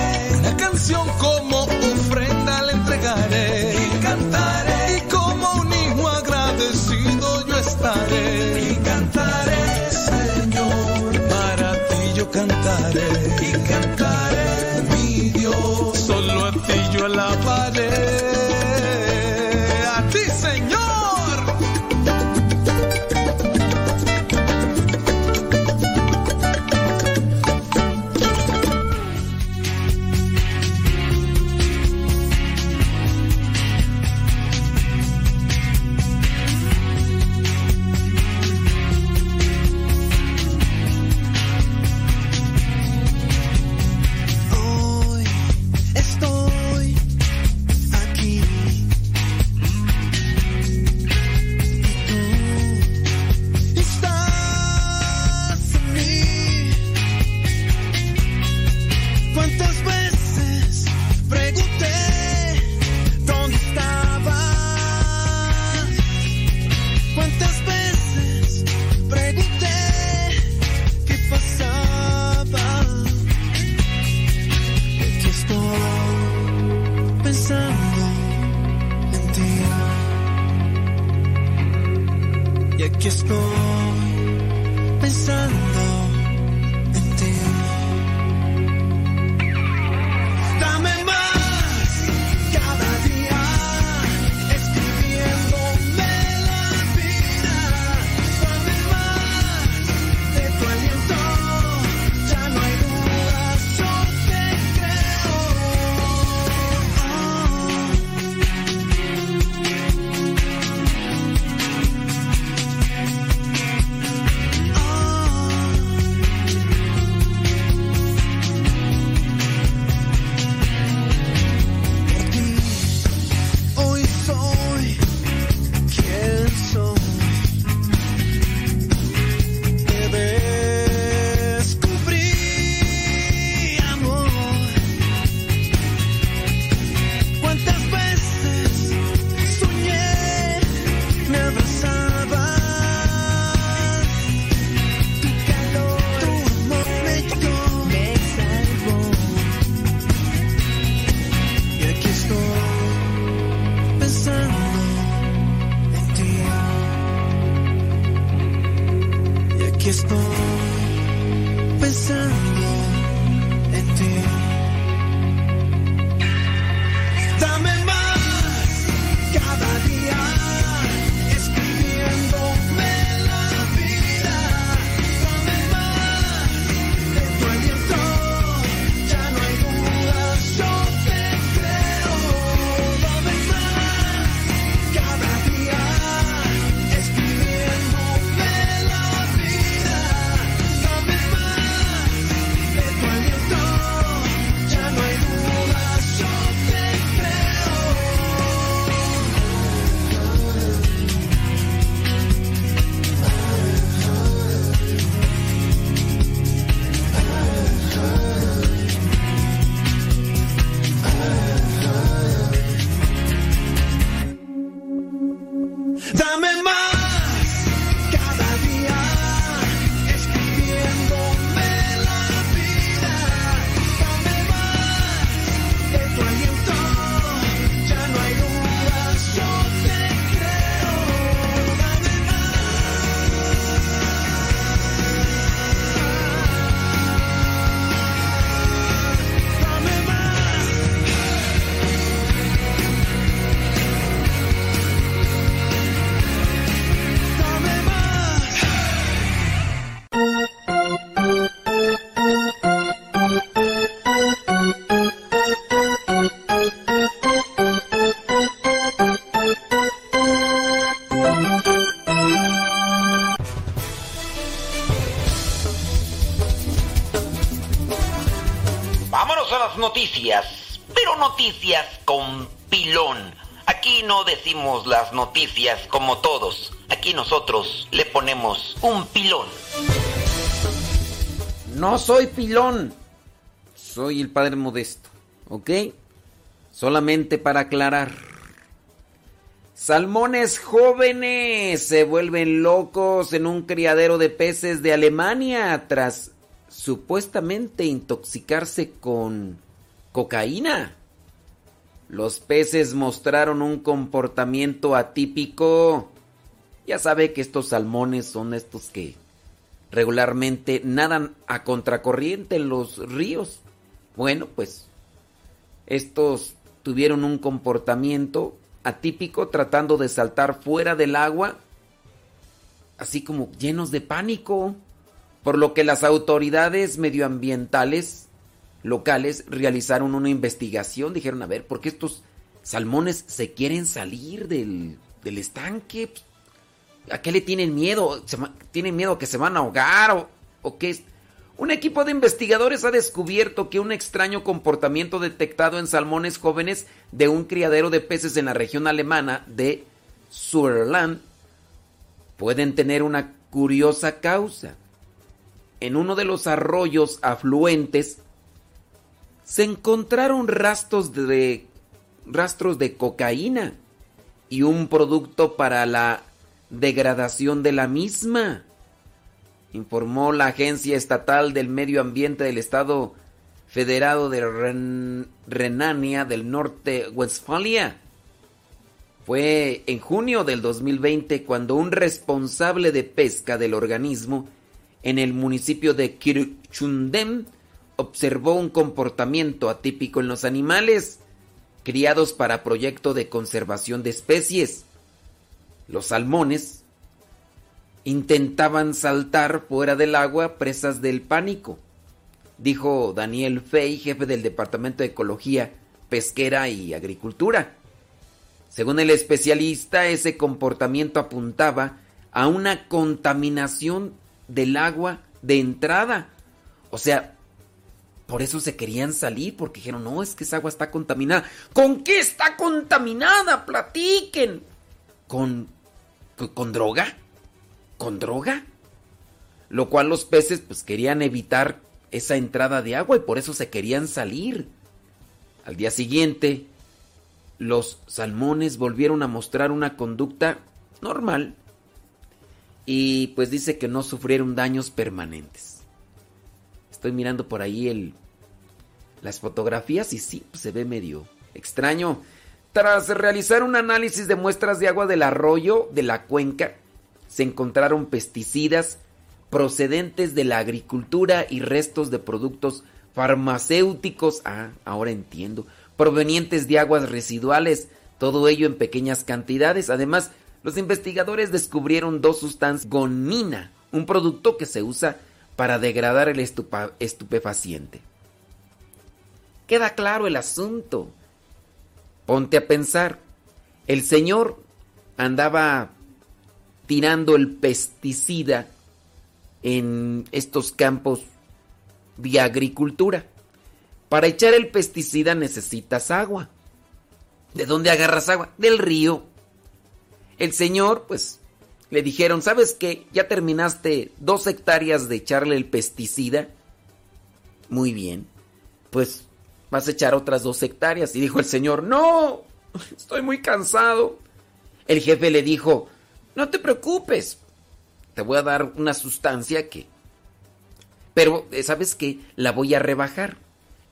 Como ofrenda le entregaré. Y cantaré. Y como un hijo agradecido yo estaré. Y cantaré Señor. Para ti yo cantaré. Y cantaré mi Dios. Solo a ti yo alabaré como todos. Aquí nosotros le ponemos un pilón. No soy pilón. Soy el padre modesto. ¿Ok? Solamente para aclarar. Salmones jóvenes se vuelven locos en un criadero de peces de Alemania tras supuestamente intoxicarse con cocaína. Los peces mostraron un comportamiento atípico. Ya sabe que estos salmones son estos que regularmente nadan a contracorriente en los ríos. Bueno, pues estos tuvieron un comportamiento atípico tratando de saltar fuera del agua, así como llenos de pánico, por lo que las autoridades medioambientales locales realizaron una investigación, dijeron, a ver, ¿por qué estos salmones se quieren salir del, del estanque? ¿A qué le tienen miedo? ¿Se va- ¿Tienen miedo que se van a ahogar o, o qué? Un equipo de investigadores ha descubierto que un extraño comportamiento detectado en salmones jóvenes de un criadero de peces en la región alemana de Surland pueden tener una curiosa causa. En uno de los arroyos afluentes se encontraron rastros de rastros de cocaína y un producto para la degradación de la misma informó la Agencia Estatal del Medio Ambiente del Estado Federado de Ren- Renania del Norte, Westfalia. Fue en junio del 2020 cuando un responsable de pesca del organismo en el municipio de Kirchundem observó un comportamiento atípico en los animales criados para proyecto de conservación de especies. Los salmones intentaban saltar fuera del agua presas del pánico, dijo Daniel Fey, jefe del Departamento de Ecología, Pesquera y Agricultura. Según el especialista, ese comportamiento apuntaba a una contaminación del agua de entrada. O sea, por eso se querían salir, porque dijeron, no, es que esa agua está contaminada. ¿Con qué está contaminada? Platiquen. ¿Con, con, con droga? ¿Con droga? Lo cual los peces pues querían evitar esa entrada de agua y por eso se querían salir. Al día siguiente, los salmones volvieron a mostrar una conducta normal y pues dice que no sufrieron daños permanentes. Estoy mirando por ahí el, las fotografías y sí, se ve medio extraño. Tras realizar un análisis de muestras de agua del arroyo de la cuenca, se encontraron pesticidas procedentes de la agricultura y restos de productos farmacéuticos, ah, ahora entiendo, provenientes de aguas residuales, todo ello en pequeñas cantidades. Además, los investigadores descubrieron dos sustancias, gonina, un producto que se usa para degradar el estupefaciente. Queda claro el asunto. Ponte a pensar. El señor andaba tirando el pesticida en estos campos de agricultura. Para echar el pesticida necesitas agua. ¿De dónde agarras agua? Del río. El señor, pues, le dijeron, ¿sabes qué? Ya terminaste dos hectáreas de echarle el pesticida. Muy bien. Pues vas a echar otras dos hectáreas. Y dijo el señor, no, estoy muy cansado. El jefe le dijo, no te preocupes, te voy a dar una sustancia que... Pero, eh, ¿sabes qué? La voy a rebajar.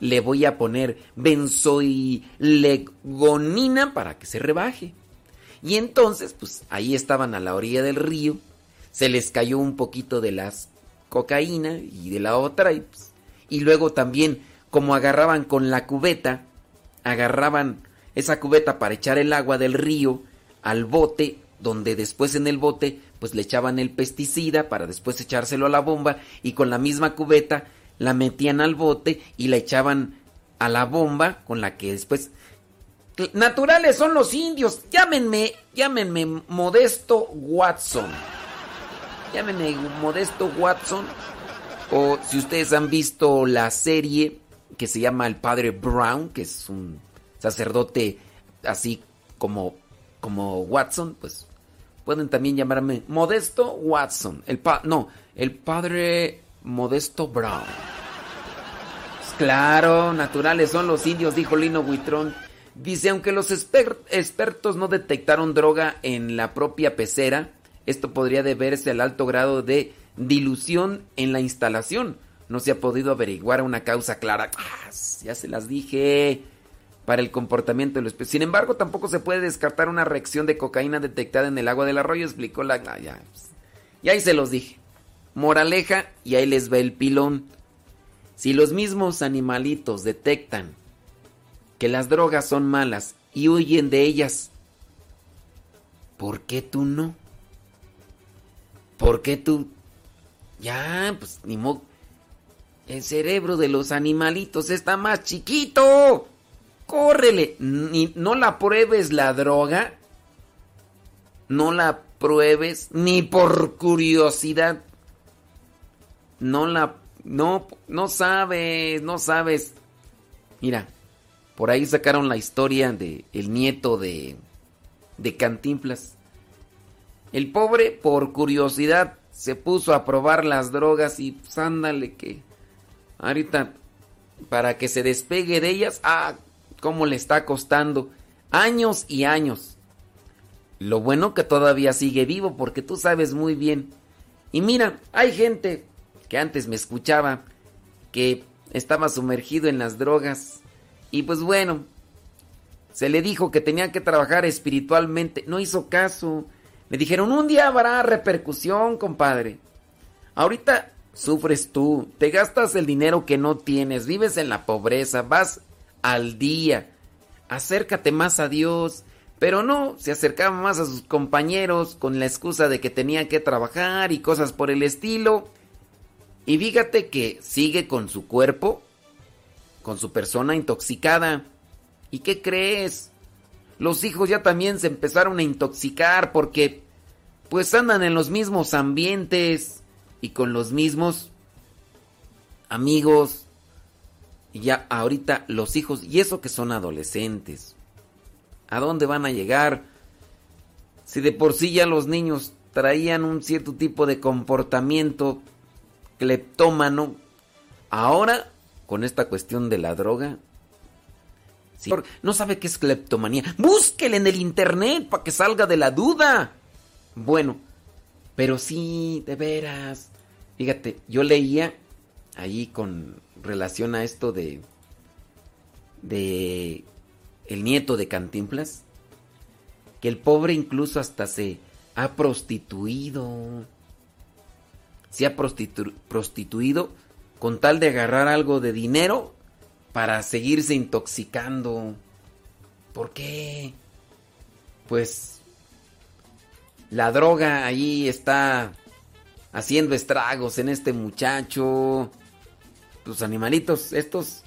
Le voy a poner benzoilegonina para que se rebaje. Y entonces, pues ahí estaban a la orilla del río. Se les cayó un poquito de las cocaína y de la otra. Y, pues, y luego también, como agarraban con la cubeta, agarraban esa cubeta para echar el agua del río al bote, donde después en el bote pues le echaban el pesticida para después echárselo a la bomba y con la misma cubeta la metían al bote y la echaban a la bomba con la que después naturales son los indios. Llámenme, llámenme Modesto Watson. Llámenme Modesto Watson o si ustedes han visto la serie que se llama El Padre Brown, que es un sacerdote así como como Watson, pues pueden también llamarme Modesto Watson. El pa no, el padre Modesto Brown. Pues claro, naturales son los indios, dijo Lino Buitrón. Dice, aunque los expertos no detectaron droga en la propia pecera, esto podría deberse al alto grado de dilución en la instalación. No se ha podido averiguar una causa clara. Ah, ya se las dije para el comportamiento de los peces. Sin embargo, tampoco se puede descartar una reacción de cocaína detectada en el agua del arroyo, explicó la... ah, ya, y ahí se los dije. Moraleja, y ahí les va el pilón. Si los mismos animalitos detectan que las drogas son malas y huyen de ellas, ¿por qué tú no? ¿Por qué tú? Ya, pues ni modo. El cerebro de los animalitos está más chiquito. Córrele. Ni, no la pruebes la droga. No la pruebes ni por curiosidad. No la... No, no sabes, no sabes. Mira, por ahí sacaron la historia de el nieto de, de Cantinflas. El pobre, por curiosidad, se puso a probar las drogas y pues ándale que ahorita para que se despegue de ellas, ah, cómo le está costando años y años. Lo bueno que todavía sigue vivo porque tú sabes muy bien. Y mira, hay gente que antes me escuchaba que estaba sumergido en las drogas y pues bueno, se le dijo que tenía que trabajar espiritualmente, no hizo caso. Le dijeron, un día habrá repercusión, compadre. Ahorita sufres tú, te gastas el dinero que no tienes, vives en la pobreza, vas al día. Acércate más a Dios. Pero no, se acercaba más a sus compañeros con la excusa de que tenía que trabajar y cosas por el estilo. Y fíjate que sigue con su cuerpo, con su persona intoxicada. ¿Y qué crees? Los hijos ya también se empezaron a intoxicar porque pues andan en los mismos ambientes y con los mismos amigos. Y ya ahorita los hijos, y eso que son adolescentes, ¿a dónde van a llegar? Si de por sí ya los niños traían un cierto tipo de comportamiento cleptómano, ahora con esta cuestión de la droga, sí, no sabe qué es cleptomanía, búsquele en el internet para que salga de la duda. Bueno, pero sí, de veras. Fíjate, yo leía ahí con relación a esto de de el nieto de Cantinflas que el pobre incluso hasta se ha prostituido. se ha prostitu- prostituido con tal de agarrar algo de dinero para seguirse intoxicando. ¿Por qué? Pues la droga ahí está haciendo estragos en este muchacho. Los animalitos, estos,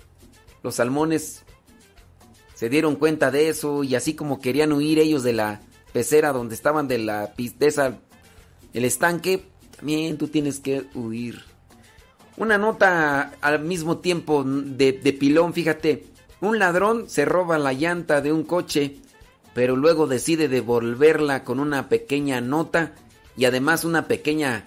los salmones, se dieron cuenta de eso y así como querían huir ellos de la pecera donde estaban de la de el estanque, también tú tienes que huir. Una nota al mismo tiempo de, de pilón, fíjate, un ladrón se roba la llanta de un coche, pero luego decide devolverla con una pequeña nota y además una pequeña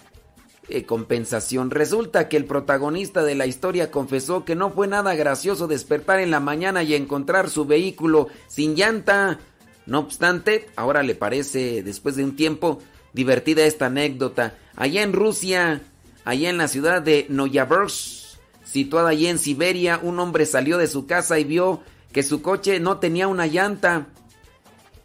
eh, compensación. Resulta que el protagonista de la historia confesó que no fue nada gracioso despertar en la mañana y encontrar su vehículo sin llanta. No obstante, ahora le parece, después de un tiempo, divertida esta anécdota. Allá en Rusia, allá en la ciudad de Noyabrzh, situada allí en Siberia, un hombre salió de su casa y vio que su coche no tenía una llanta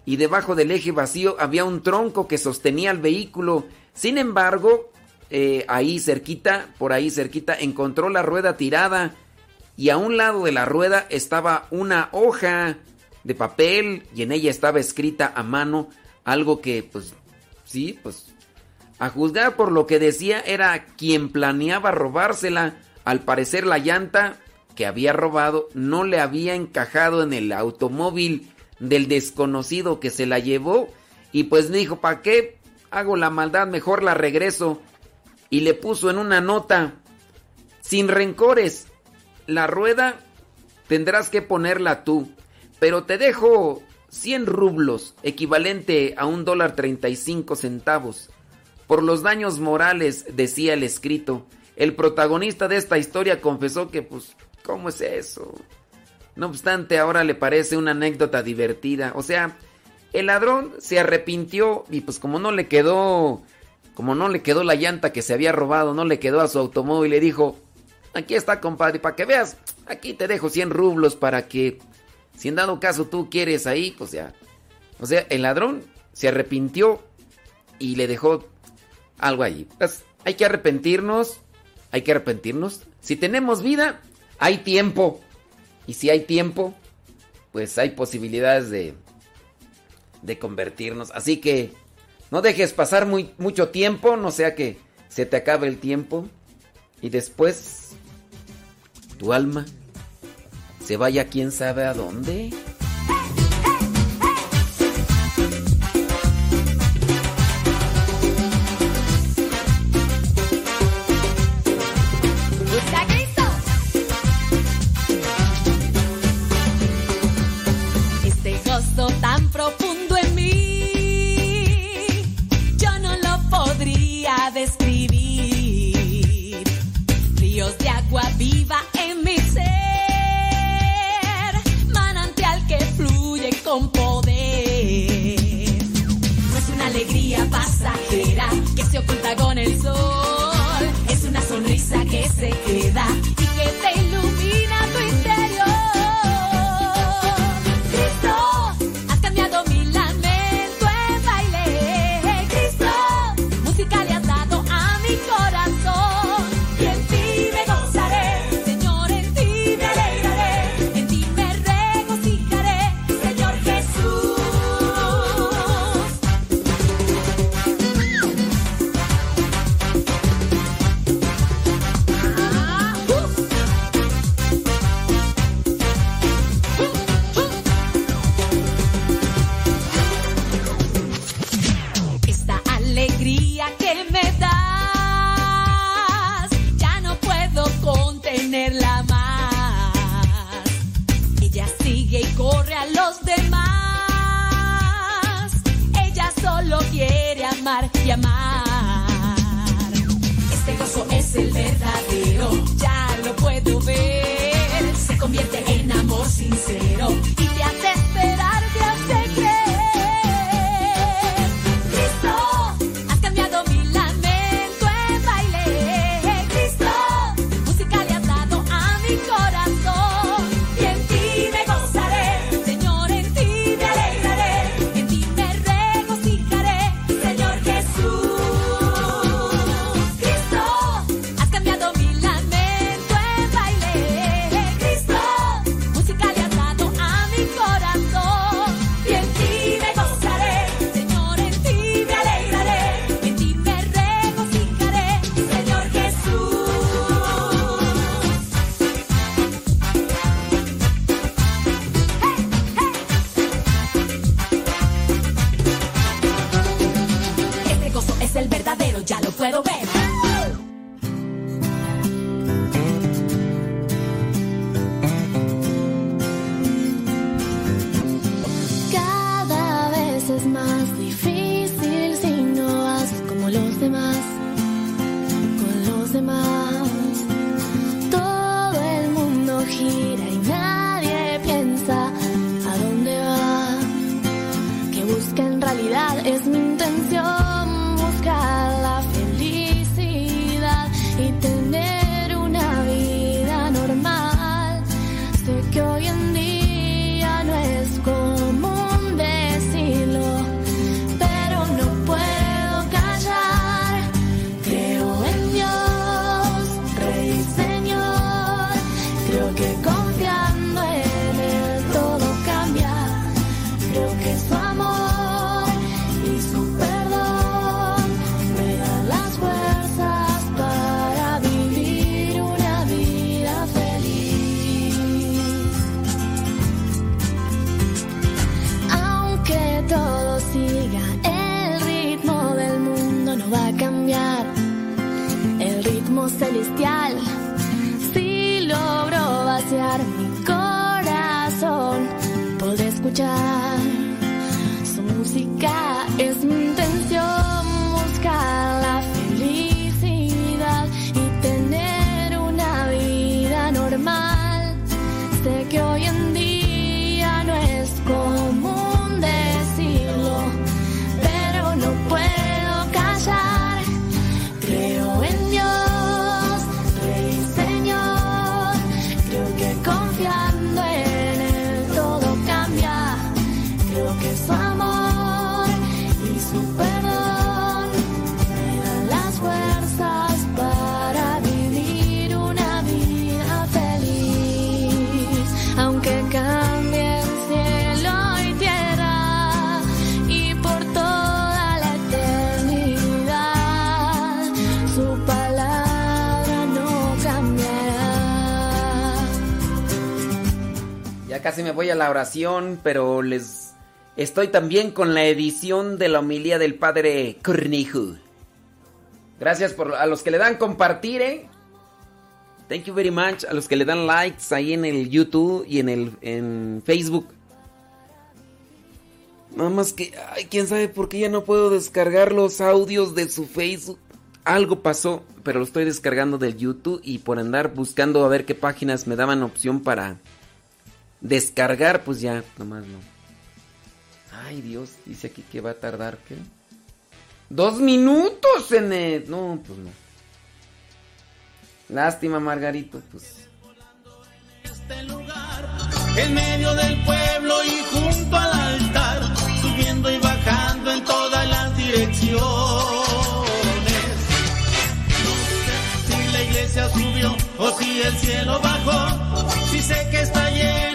y debajo del eje vacío había un tronco que sostenía el vehículo. Sin embargo, eh, ahí cerquita, por ahí cerquita, encontró la rueda tirada y a un lado de la rueda estaba una hoja de papel y en ella estaba escrita a mano algo que, pues, sí, pues, a juzgar por lo que decía era quien planeaba robársela. Al parecer la llanta que había robado no le había encajado en el automóvil del desconocido que se la llevó y pues dijo, ¿para qué hago la maldad? Mejor la regreso. Y le puso en una nota, sin rencores, la rueda tendrás que ponerla tú, pero te dejo 100 rublos, equivalente a un dólar 35 centavos. Por los daños morales, decía el escrito. El protagonista de esta historia confesó que, pues, ¿cómo es eso? No obstante, ahora le parece una anécdota divertida. O sea, el ladrón se arrepintió y pues como no le quedó, como no le quedó la llanta que se había robado, no le quedó a su automóvil, le dijo, aquí está compadre, para que veas, aquí te dejo 100 rublos para que, si en dado caso tú quieres ahí, pues ya. O sea, el ladrón se arrepintió y le dejó algo allí. Pues hay que arrepentirnos, hay que arrepentirnos. Si tenemos vida, hay tiempo. Y si hay tiempo, pues hay posibilidades de, de convertirnos. Así que no dejes pasar muy, mucho tiempo, no sea que se te acabe el tiempo y después tu alma se vaya quién sabe a dónde. Sincero casi me voy a la oración, pero les estoy también con la edición de la homilía del padre Cornijo. Gracias por a los que le dan compartir, ¿eh? Thank you very much a los que le dan likes ahí en el YouTube y en el en Facebook. Nada más que, ay, quién sabe por qué ya no puedo descargar los audios de su Facebook. Algo pasó, pero lo estoy descargando del YouTube y por andar buscando a ver qué páginas me daban opción para descargar, pues ya, nomás no. Ay, Dios, dice aquí que va a tardar, ¿qué? Dos minutos en el... No, pues no. Lástima, Margarito, pues... en medio del pueblo y junto al altar, subiendo y bajando en todas las direcciones. No sé si la iglesia subió o si el cielo bajó, si sé que está lleno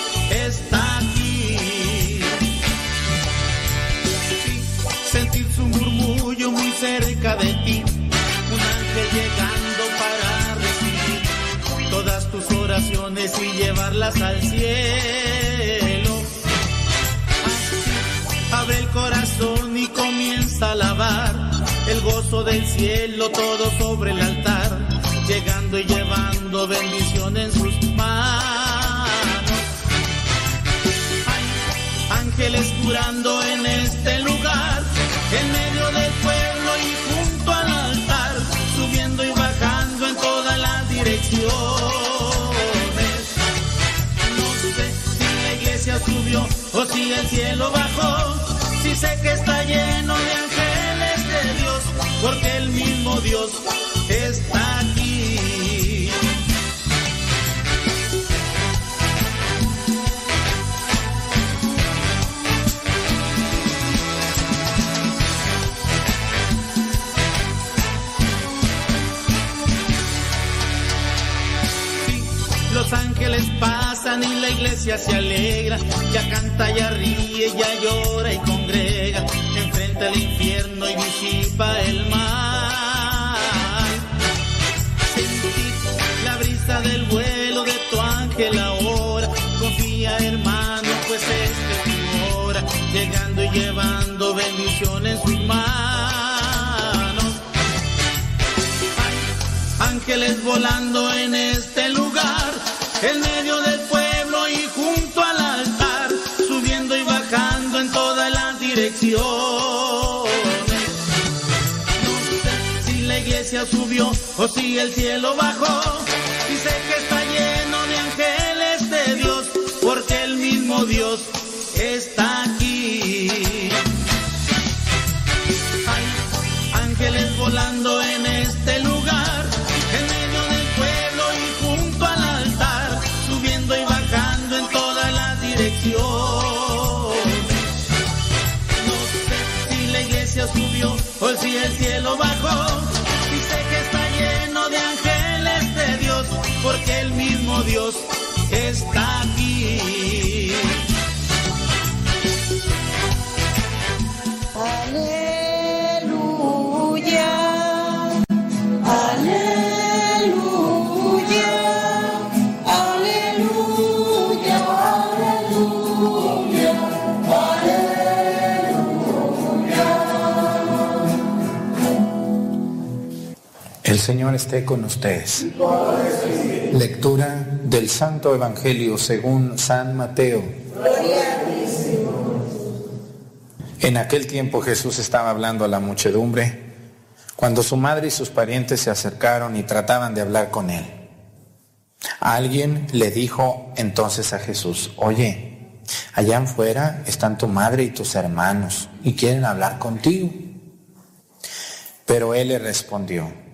cerca de ti, un ángel llegando para recibir todas tus oraciones y llevarlas al cielo. Abre el corazón y comienza a alabar el gozo del cielo todo sobre el altar, llegando y llevando bendición en sus manos. Si el cielo bajó, si sé que está lleno de ángeles de Dios, porque el mismo Dios cantan y la iglesia se alegra, ya canta, ya ríe, ya llora y congrega, enfrenta el infierno y disipa el mal. Sentí la brisa del vuelo de tu ángel ahora, confía hermano, pues esta es tu hora, llegando y llevando bendición en sus manos. Ángeles volando en este lugar, en medio del pueblo No sé si la iglesia subió o si el cielo bajó, sé que está lleno de ángeles de Dios, porque el mismo Dios Señor esté con ustedes. Lectura del Santo Evangelio según San Mateo. En aquel tiempo Jesús estaba hablando a la muchedumbre cuando su madre y sus parientes se acercaron y trataban de hablar con él. Alguien le dijo entonces a Jesús, oye, allá afuera están tu madre y tus hermanos y quieren hablar contigo. Pero él le respondió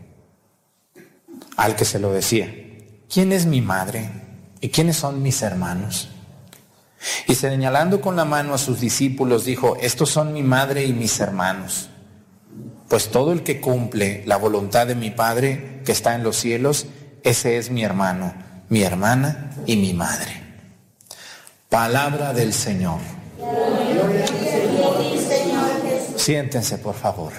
al que se lo decía, ¿quién es mi madre y quiénes son mis hermanos? Y señalando con la mano a sus discípulos dijo, estos son mi madre y mis hermanos. Pues todo el que cumple la voluntad de mi Padre que está en los cielos, ese es mi hermano, mi hermana y mi madre. Palabra del Señor. Siéntense, por favor.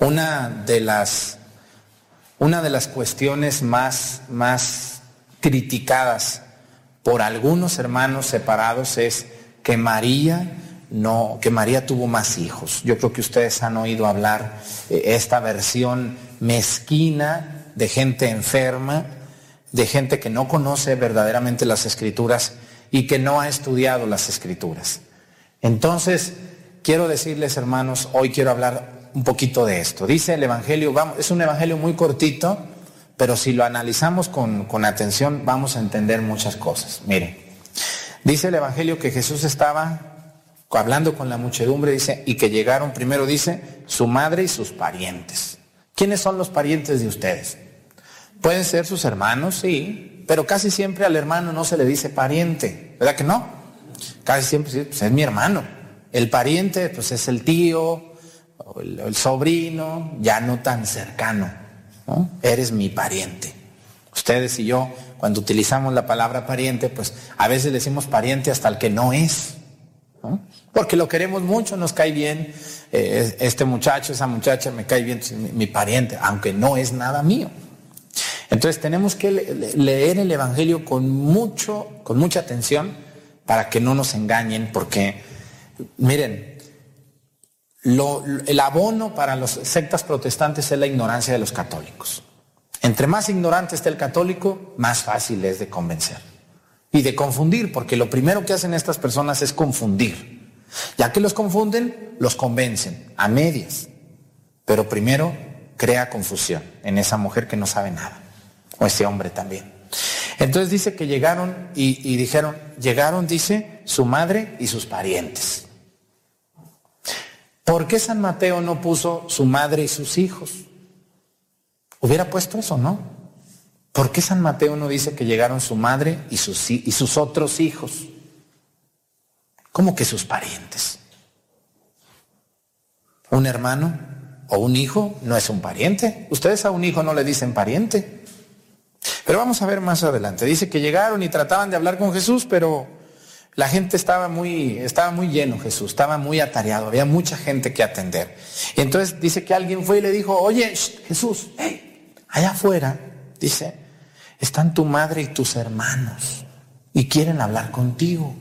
Una de las, una de las cuestiones más, más criticadas por algunos hermanos separados es que María no, que María tuvo más hijos. Yo creo que ustedes han oído hablar eh, esta versión mezquina de gente enferma, de gente que no conoce verdaderamente las escrituras y que no ha estudiado las escrituras. Entonces, quiero decirles, hermanos, hoy quiero hablar un poquito de esto. Dice el Evangelio, vamos, es un Evangelio muy cortito, pero si lo analizamos con, con atención vamos a entender muchas cosas. Miren, dice el Evangelio que Jesús estaba hablando con la muchedumbre, dice, y que llegaron, primero dice, su madre y sus parientes. ¿Quiénes son los parientes de ustedes? Pueden ser sus hermanos, sí, pero casi siempre al hermano no se le dice pariente, ¿verdad que no? Casi siempre pues es mi hermano. El pariente, pues es el tío, el, sobrino, ya no tan cercano, ¿no? Eres mi pariente. Ustedes y yo, cuando utilizamos la palabra pariente, pues a veces decimos pariente hasta el que no es. Porque lo queremos mucho, nos cae bien, eh, este muchacho, esa muchacha me cae bien, mi, mi, pariente, aunque no es nada mío. Entonces tenemos que le leer el Evangelio con, mucho, con mucha atención para que no nos engañen, porque miren, el abono para las sectas protestantes es la ignorancia de los católicos. Entre más ignorante esté el católico, más fácil es de convencer y de confundir, porque lo primero que hacen estas personas es confundir. Ya que los confunden, los convencen a medias. Pero primero crea confusión en esa mujer que no sabe nada, o ese hombre también. Entonces dice que llegaron y dijeron, llegaron, dice, su madre y sus parientes. ¿Por qué San Mateo no puso su madre y sus hijos? Hubiera puesto eso, ¿no? ¿Por qué San Mateo no dice que llegaron su madre y sus, otros hijos? ¿Cómo que sus parientes? ¿Un hermano o un hijo no es un pariente? Ustedes a un hijo no le dicen pariente. Pero vamos a ver más adelante. Dice que llegaron y trataban de hablar con Jesús, pero la gente estaba muy, estaba muy lleno Jesús, estaba muy atareado, había mucha gente que atender. Y entonces dice que alguien fue y le dijo, oye, Jesús, hey, allá afuera, dice, están tu madre y tus hermanos y quieren hablar contigo.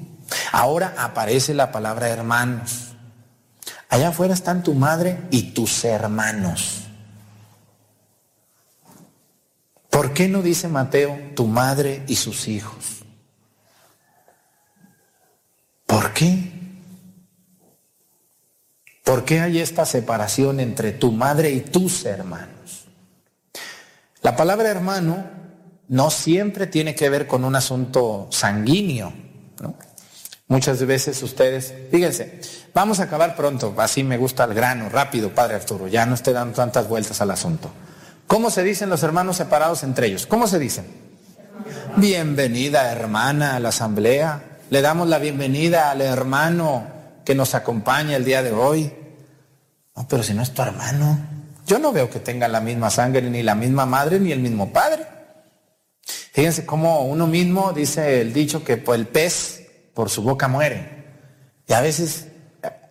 Ahora aparece la palabra hermanos. Allá afuera están tu madre y tus hermanos. ¿Por qué no dice Mateo tu madre y sus hijos? ¿Por qué? ¿Por qué hay esta separación entre tu madre y tus hermanos? La palabra hermano no siempre tiene que ver con un asunto sanguíneo. ¿no? Muchas veces ustedes, fíjense, vamos a acabar pronto, así me gusta el grano, rápido, Padre Arturo, ya no esté dando tantas vueltas al asunto. ¿Cómo se dicen los hermanos separados entre ellos? ¿Cómo se dicen? Bienvenida hermana a la asamblea. Le damos la bienvenida al hermano que nos acompaña el día de hoy. No, pero si no es tu hermano, yo no veo que tenga la misma sangre, ni la misma madre, ni el mismo padre. Fíjense cómo uno mismo dice el dicho que el pez por su boca muere. Y a veces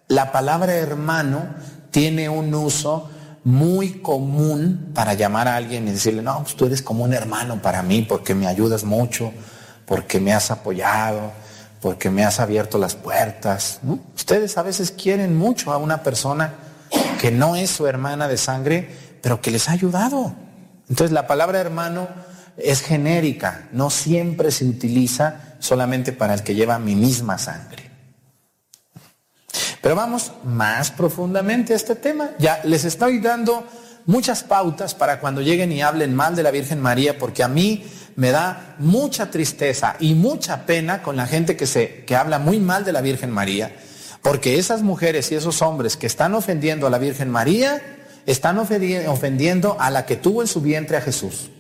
la palabra hermano tiene un uso muy común para llamar a alguien y decirle, no, pues tú eres como un hermano para mí porque me ayudas mucho, porque me has apoyado, porque me has abierto las puertas. Ustedes a veces quieren mucho a una persona que no es su hermana de sangre, pero que les ha ayudado. Entonces la palabra hermano es genérica, no siempre se utiliza solamente para el que lleva mi misma sangre. Pero vamos más profundamente a este tema. Ya les estoy dando muchas pautas para cuando lleguen y hablen mal de la Virgen María, porque a mí me da mucha tristeza y mucha pena con la gente que, se, que habla muy mal de la Virgen María, porque esas mujeres y esos hombres que están ofendiendo a la Virgen María, están ofendiendo a la que tuvo en su vientre a Jesús.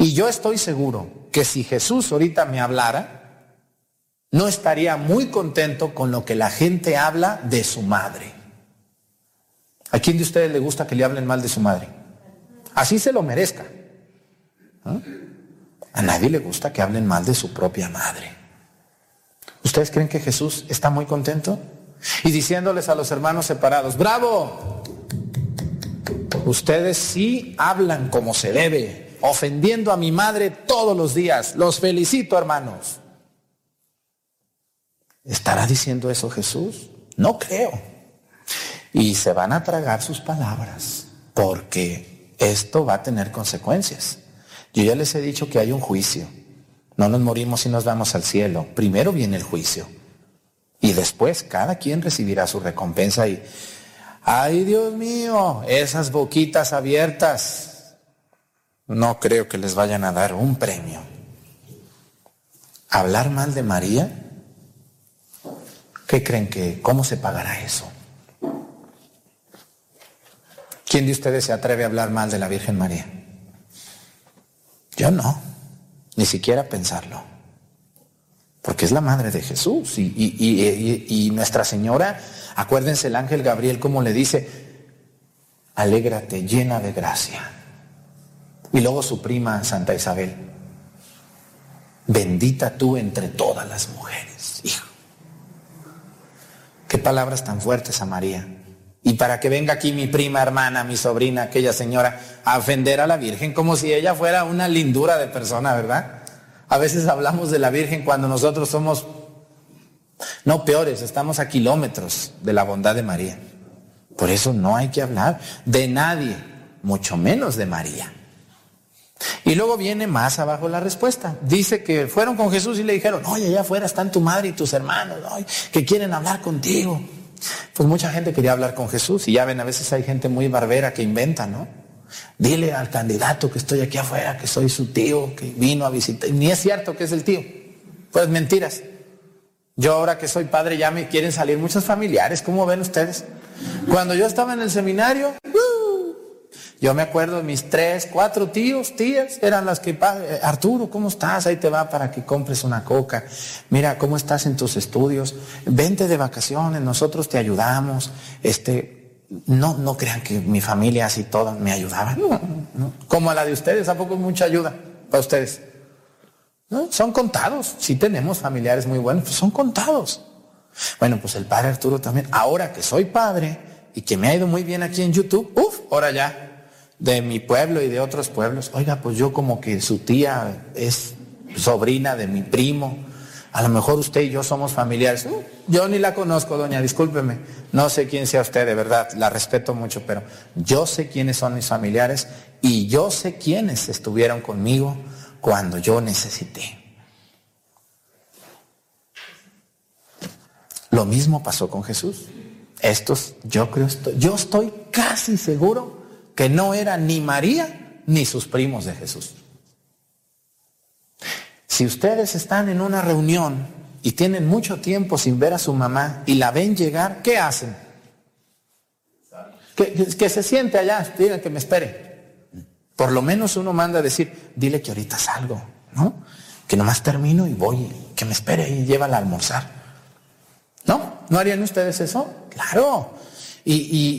Y yo estoy seguro que si Jesús ahorita me hablara, no estaría muy contento con lo que la gente habla de su madre. ¿A quién de ustedes le gusta que le hablen mal de su madre? Así se lo merezca. A nadie le gusta que hablen mal de su propia madre. ¿Ustedes creen que Jesús está muy contento? Y diciéndoles a los hermanos separados, bravo, ustedes sí hablan como se debe, ofendiendo a mi madre todos los días. Los felicito, hermanos. ¿Estará diciendo eso Jesús? No creo. Y se van a tragar sus palabras, porque esto va a tener consecuencias. Yo ya les he dicho que hay un juicio. No nos morimos y nos vamos al cielo. Primero viene el juicio. Y después cada quien recibirá su recompensa y, ay Dios mío, esas boquitas abiertas, no creo que les vayan a dar un premio. Hablar mal de María ¿Qué creen que, cómo se pagará eso? ¿Quién de ustedes se atreve a hablar mal de la Virgen María? Yo no, ni siquiera pensarlo. Porque es la madre de Jesús. Y, y, y, Nuestra Señora, acuérdense el ángel Gabriel como le dice, alégrate llena de gracia. Y luego su prima Santa Isabel, bendita tú entre todas las mujeres, hijo. Qué palabras tan fuertes a María. Y para que venga aquí mi prima hermana, mi sobrina, aquella señora, a ofender a la Virgen como si ella fuera una lindura de persona, ¿verdad? A veces hablamos de la Virgen cuando nosotros somos, no peores, estamos a kilómetros de la bondad de María. Por eso no hay que hablar de nadie, mucho menos de María. Y luego viene más abajo la respuesta. Dice que fueron con Jesús y le dijeron, oye, allá afuera están tu madre y tus hermanos, oye, que quieren hablar contigo. Pues mucha gente quería hablar con Jesús y ya ven, a veces hay gente muy barbera que inventa, ¿no? Dile al candidato que estoy aquí afuera, que soy su tío, que vino a visitar. Ni es cierto que es el tío. Pues mentiras. Yo ahora que soy padre ya me quieren salir muchos familiares, ¿cómo ven ustedes? Cuando yo estaba en el seminario, yo me acuerdo de mis tres, cuatro tíos, tías, eran las que, eh, Arturo, ¿cómo estás? Ahí te va para que compres una coca. Mira, ¿cómo estás en tus estudios? Vente de vacaciones, nosotros te ayudamos. Este, no, no crean que mi familia así toda me ayudaba. No, no. Como a la de ustedes, ¿a poco mucha ayuda? para ustedes? ¿No? Son contados. Sí tenemos familiares muy buenos, pues son contados. Bueno, pues el padre Arturo también. Ahora que soy padre y que me ha ido muy bien aquí en YouTube, uff, ahora ya, de mi pueblo y de otros pueblos. Oiga, pues yo como que su tía es sobrina de mi primo. A lo mejor usted y yo somos familiares. Uh, yo ni la conozco, doña, discúlpeme. No sé quién sea usted, de verdad, la respeto mucho, pero yo sé quiénes son mis familiares y yo sé quiénes estuvieron conmigo cuando yo necesité. Lo mismo pasó con Jesús. Estos, yo creo, yo estoy casi seguro que no eran ni María ni sus primos de Jesús. Si ustedes están en una reunión y tienen mucho tiempo sin ver a su mamá y la ven llegar, ¿qué hacen? Que, se siente allá, digan que me espere. Por lo menos uno manda a decir, dile que ahorita salgo, ¿no? Que nomás termino y voy, que me espere y llévala a almorzar. ¿No? ¿No harían ustedes eso? Claro. Y,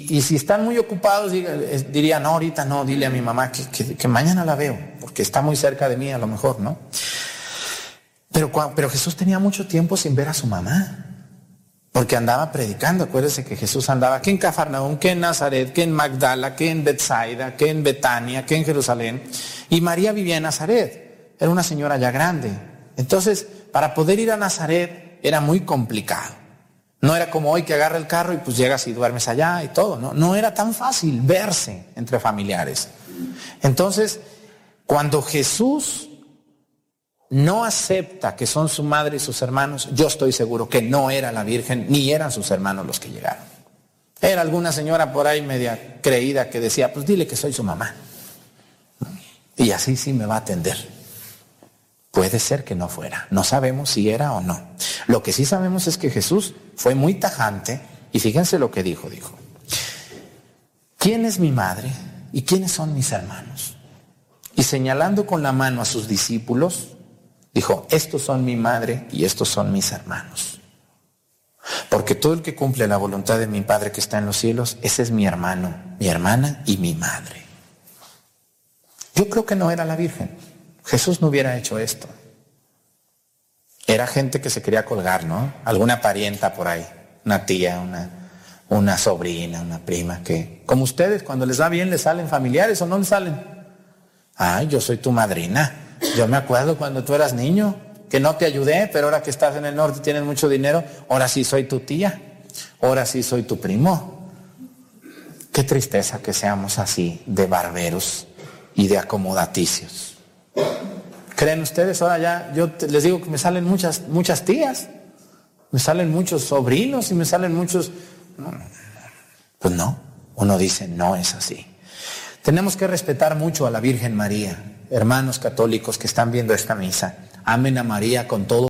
y- y si están muy ocupados, diga- eh, diría, no, ahorita no, dile a mi mamá que- que mañana la veo, porque está muy cerca de mí a lo mejor, ¿no? Pero, Jesús tenía mucho tiempo sin ver a su mamá, porque andaba predicando. Acuérdense que Jesús andaba que en Cafarnaúm, que en Nazaret, que en Magdala, que en Bethsaida, que en Betania, que en Jerusalén. Y María vivía en Nazaret, era una señora ya grande. Entonces, para poder ir a Nazaret era muy complicado. No era como hoy que agarra el carro y pues llegas y duermes allá y todo. No era tan fácil verse entre familiares. Entonces, cuando Jesús no acepta que son su madre y sus hermanos, yo estoy seguro que no era la Virgen ni eran sus hermanos los que llegaron. Era alguna señora por ahí media creída que decía, pues dile que soy su mamá. Y así sí me va a atender. Puede ser que no fuera. No sabemos si era o no. Lo que sí sabemos es que Jesús fue muy tajante y fíjense lo que dijo. Dijo, ¿quién es mi madre y quiénes son mis hermanos? Y señalando con la mano a sus discípulos, dijo, estos son mi madre y estos son mis hermanos. Porque todo el que cumple la voluntad de mi Padre que está en los cielos, ese es mi hermano, mi hermana y mi madre. Yo creo que no era la Virgen. Jesús no hubiera hecho esto. Era gente que se quería colgar, ¿no? Alguna parienta por ahí, una tía, una, una sobrina, una prima, que como ustedes, cuando les va bien, les salen familiares o no les salen. Ay, yo soy tu madrina. Yo me acuerdo cuando tú eras niño, que no te ayudé, pero ahora que estás en el norte y tienes mucho dinero, ahora sí soy tu tía, ahora sí soy tu primo. Qué tristeza que seamos así de barberos y de acomodaticios. ¿Creen ustedes? Ahora ya, yo les digo que me salen muchas, muchas tías, me salen muchos sobrinos y me salen muchos... Pues no, uno dice, no es así. Tenemos que respetar mucho a la Virgen María, hermanos católicos que están viendo esta misa. Amen a María con todo.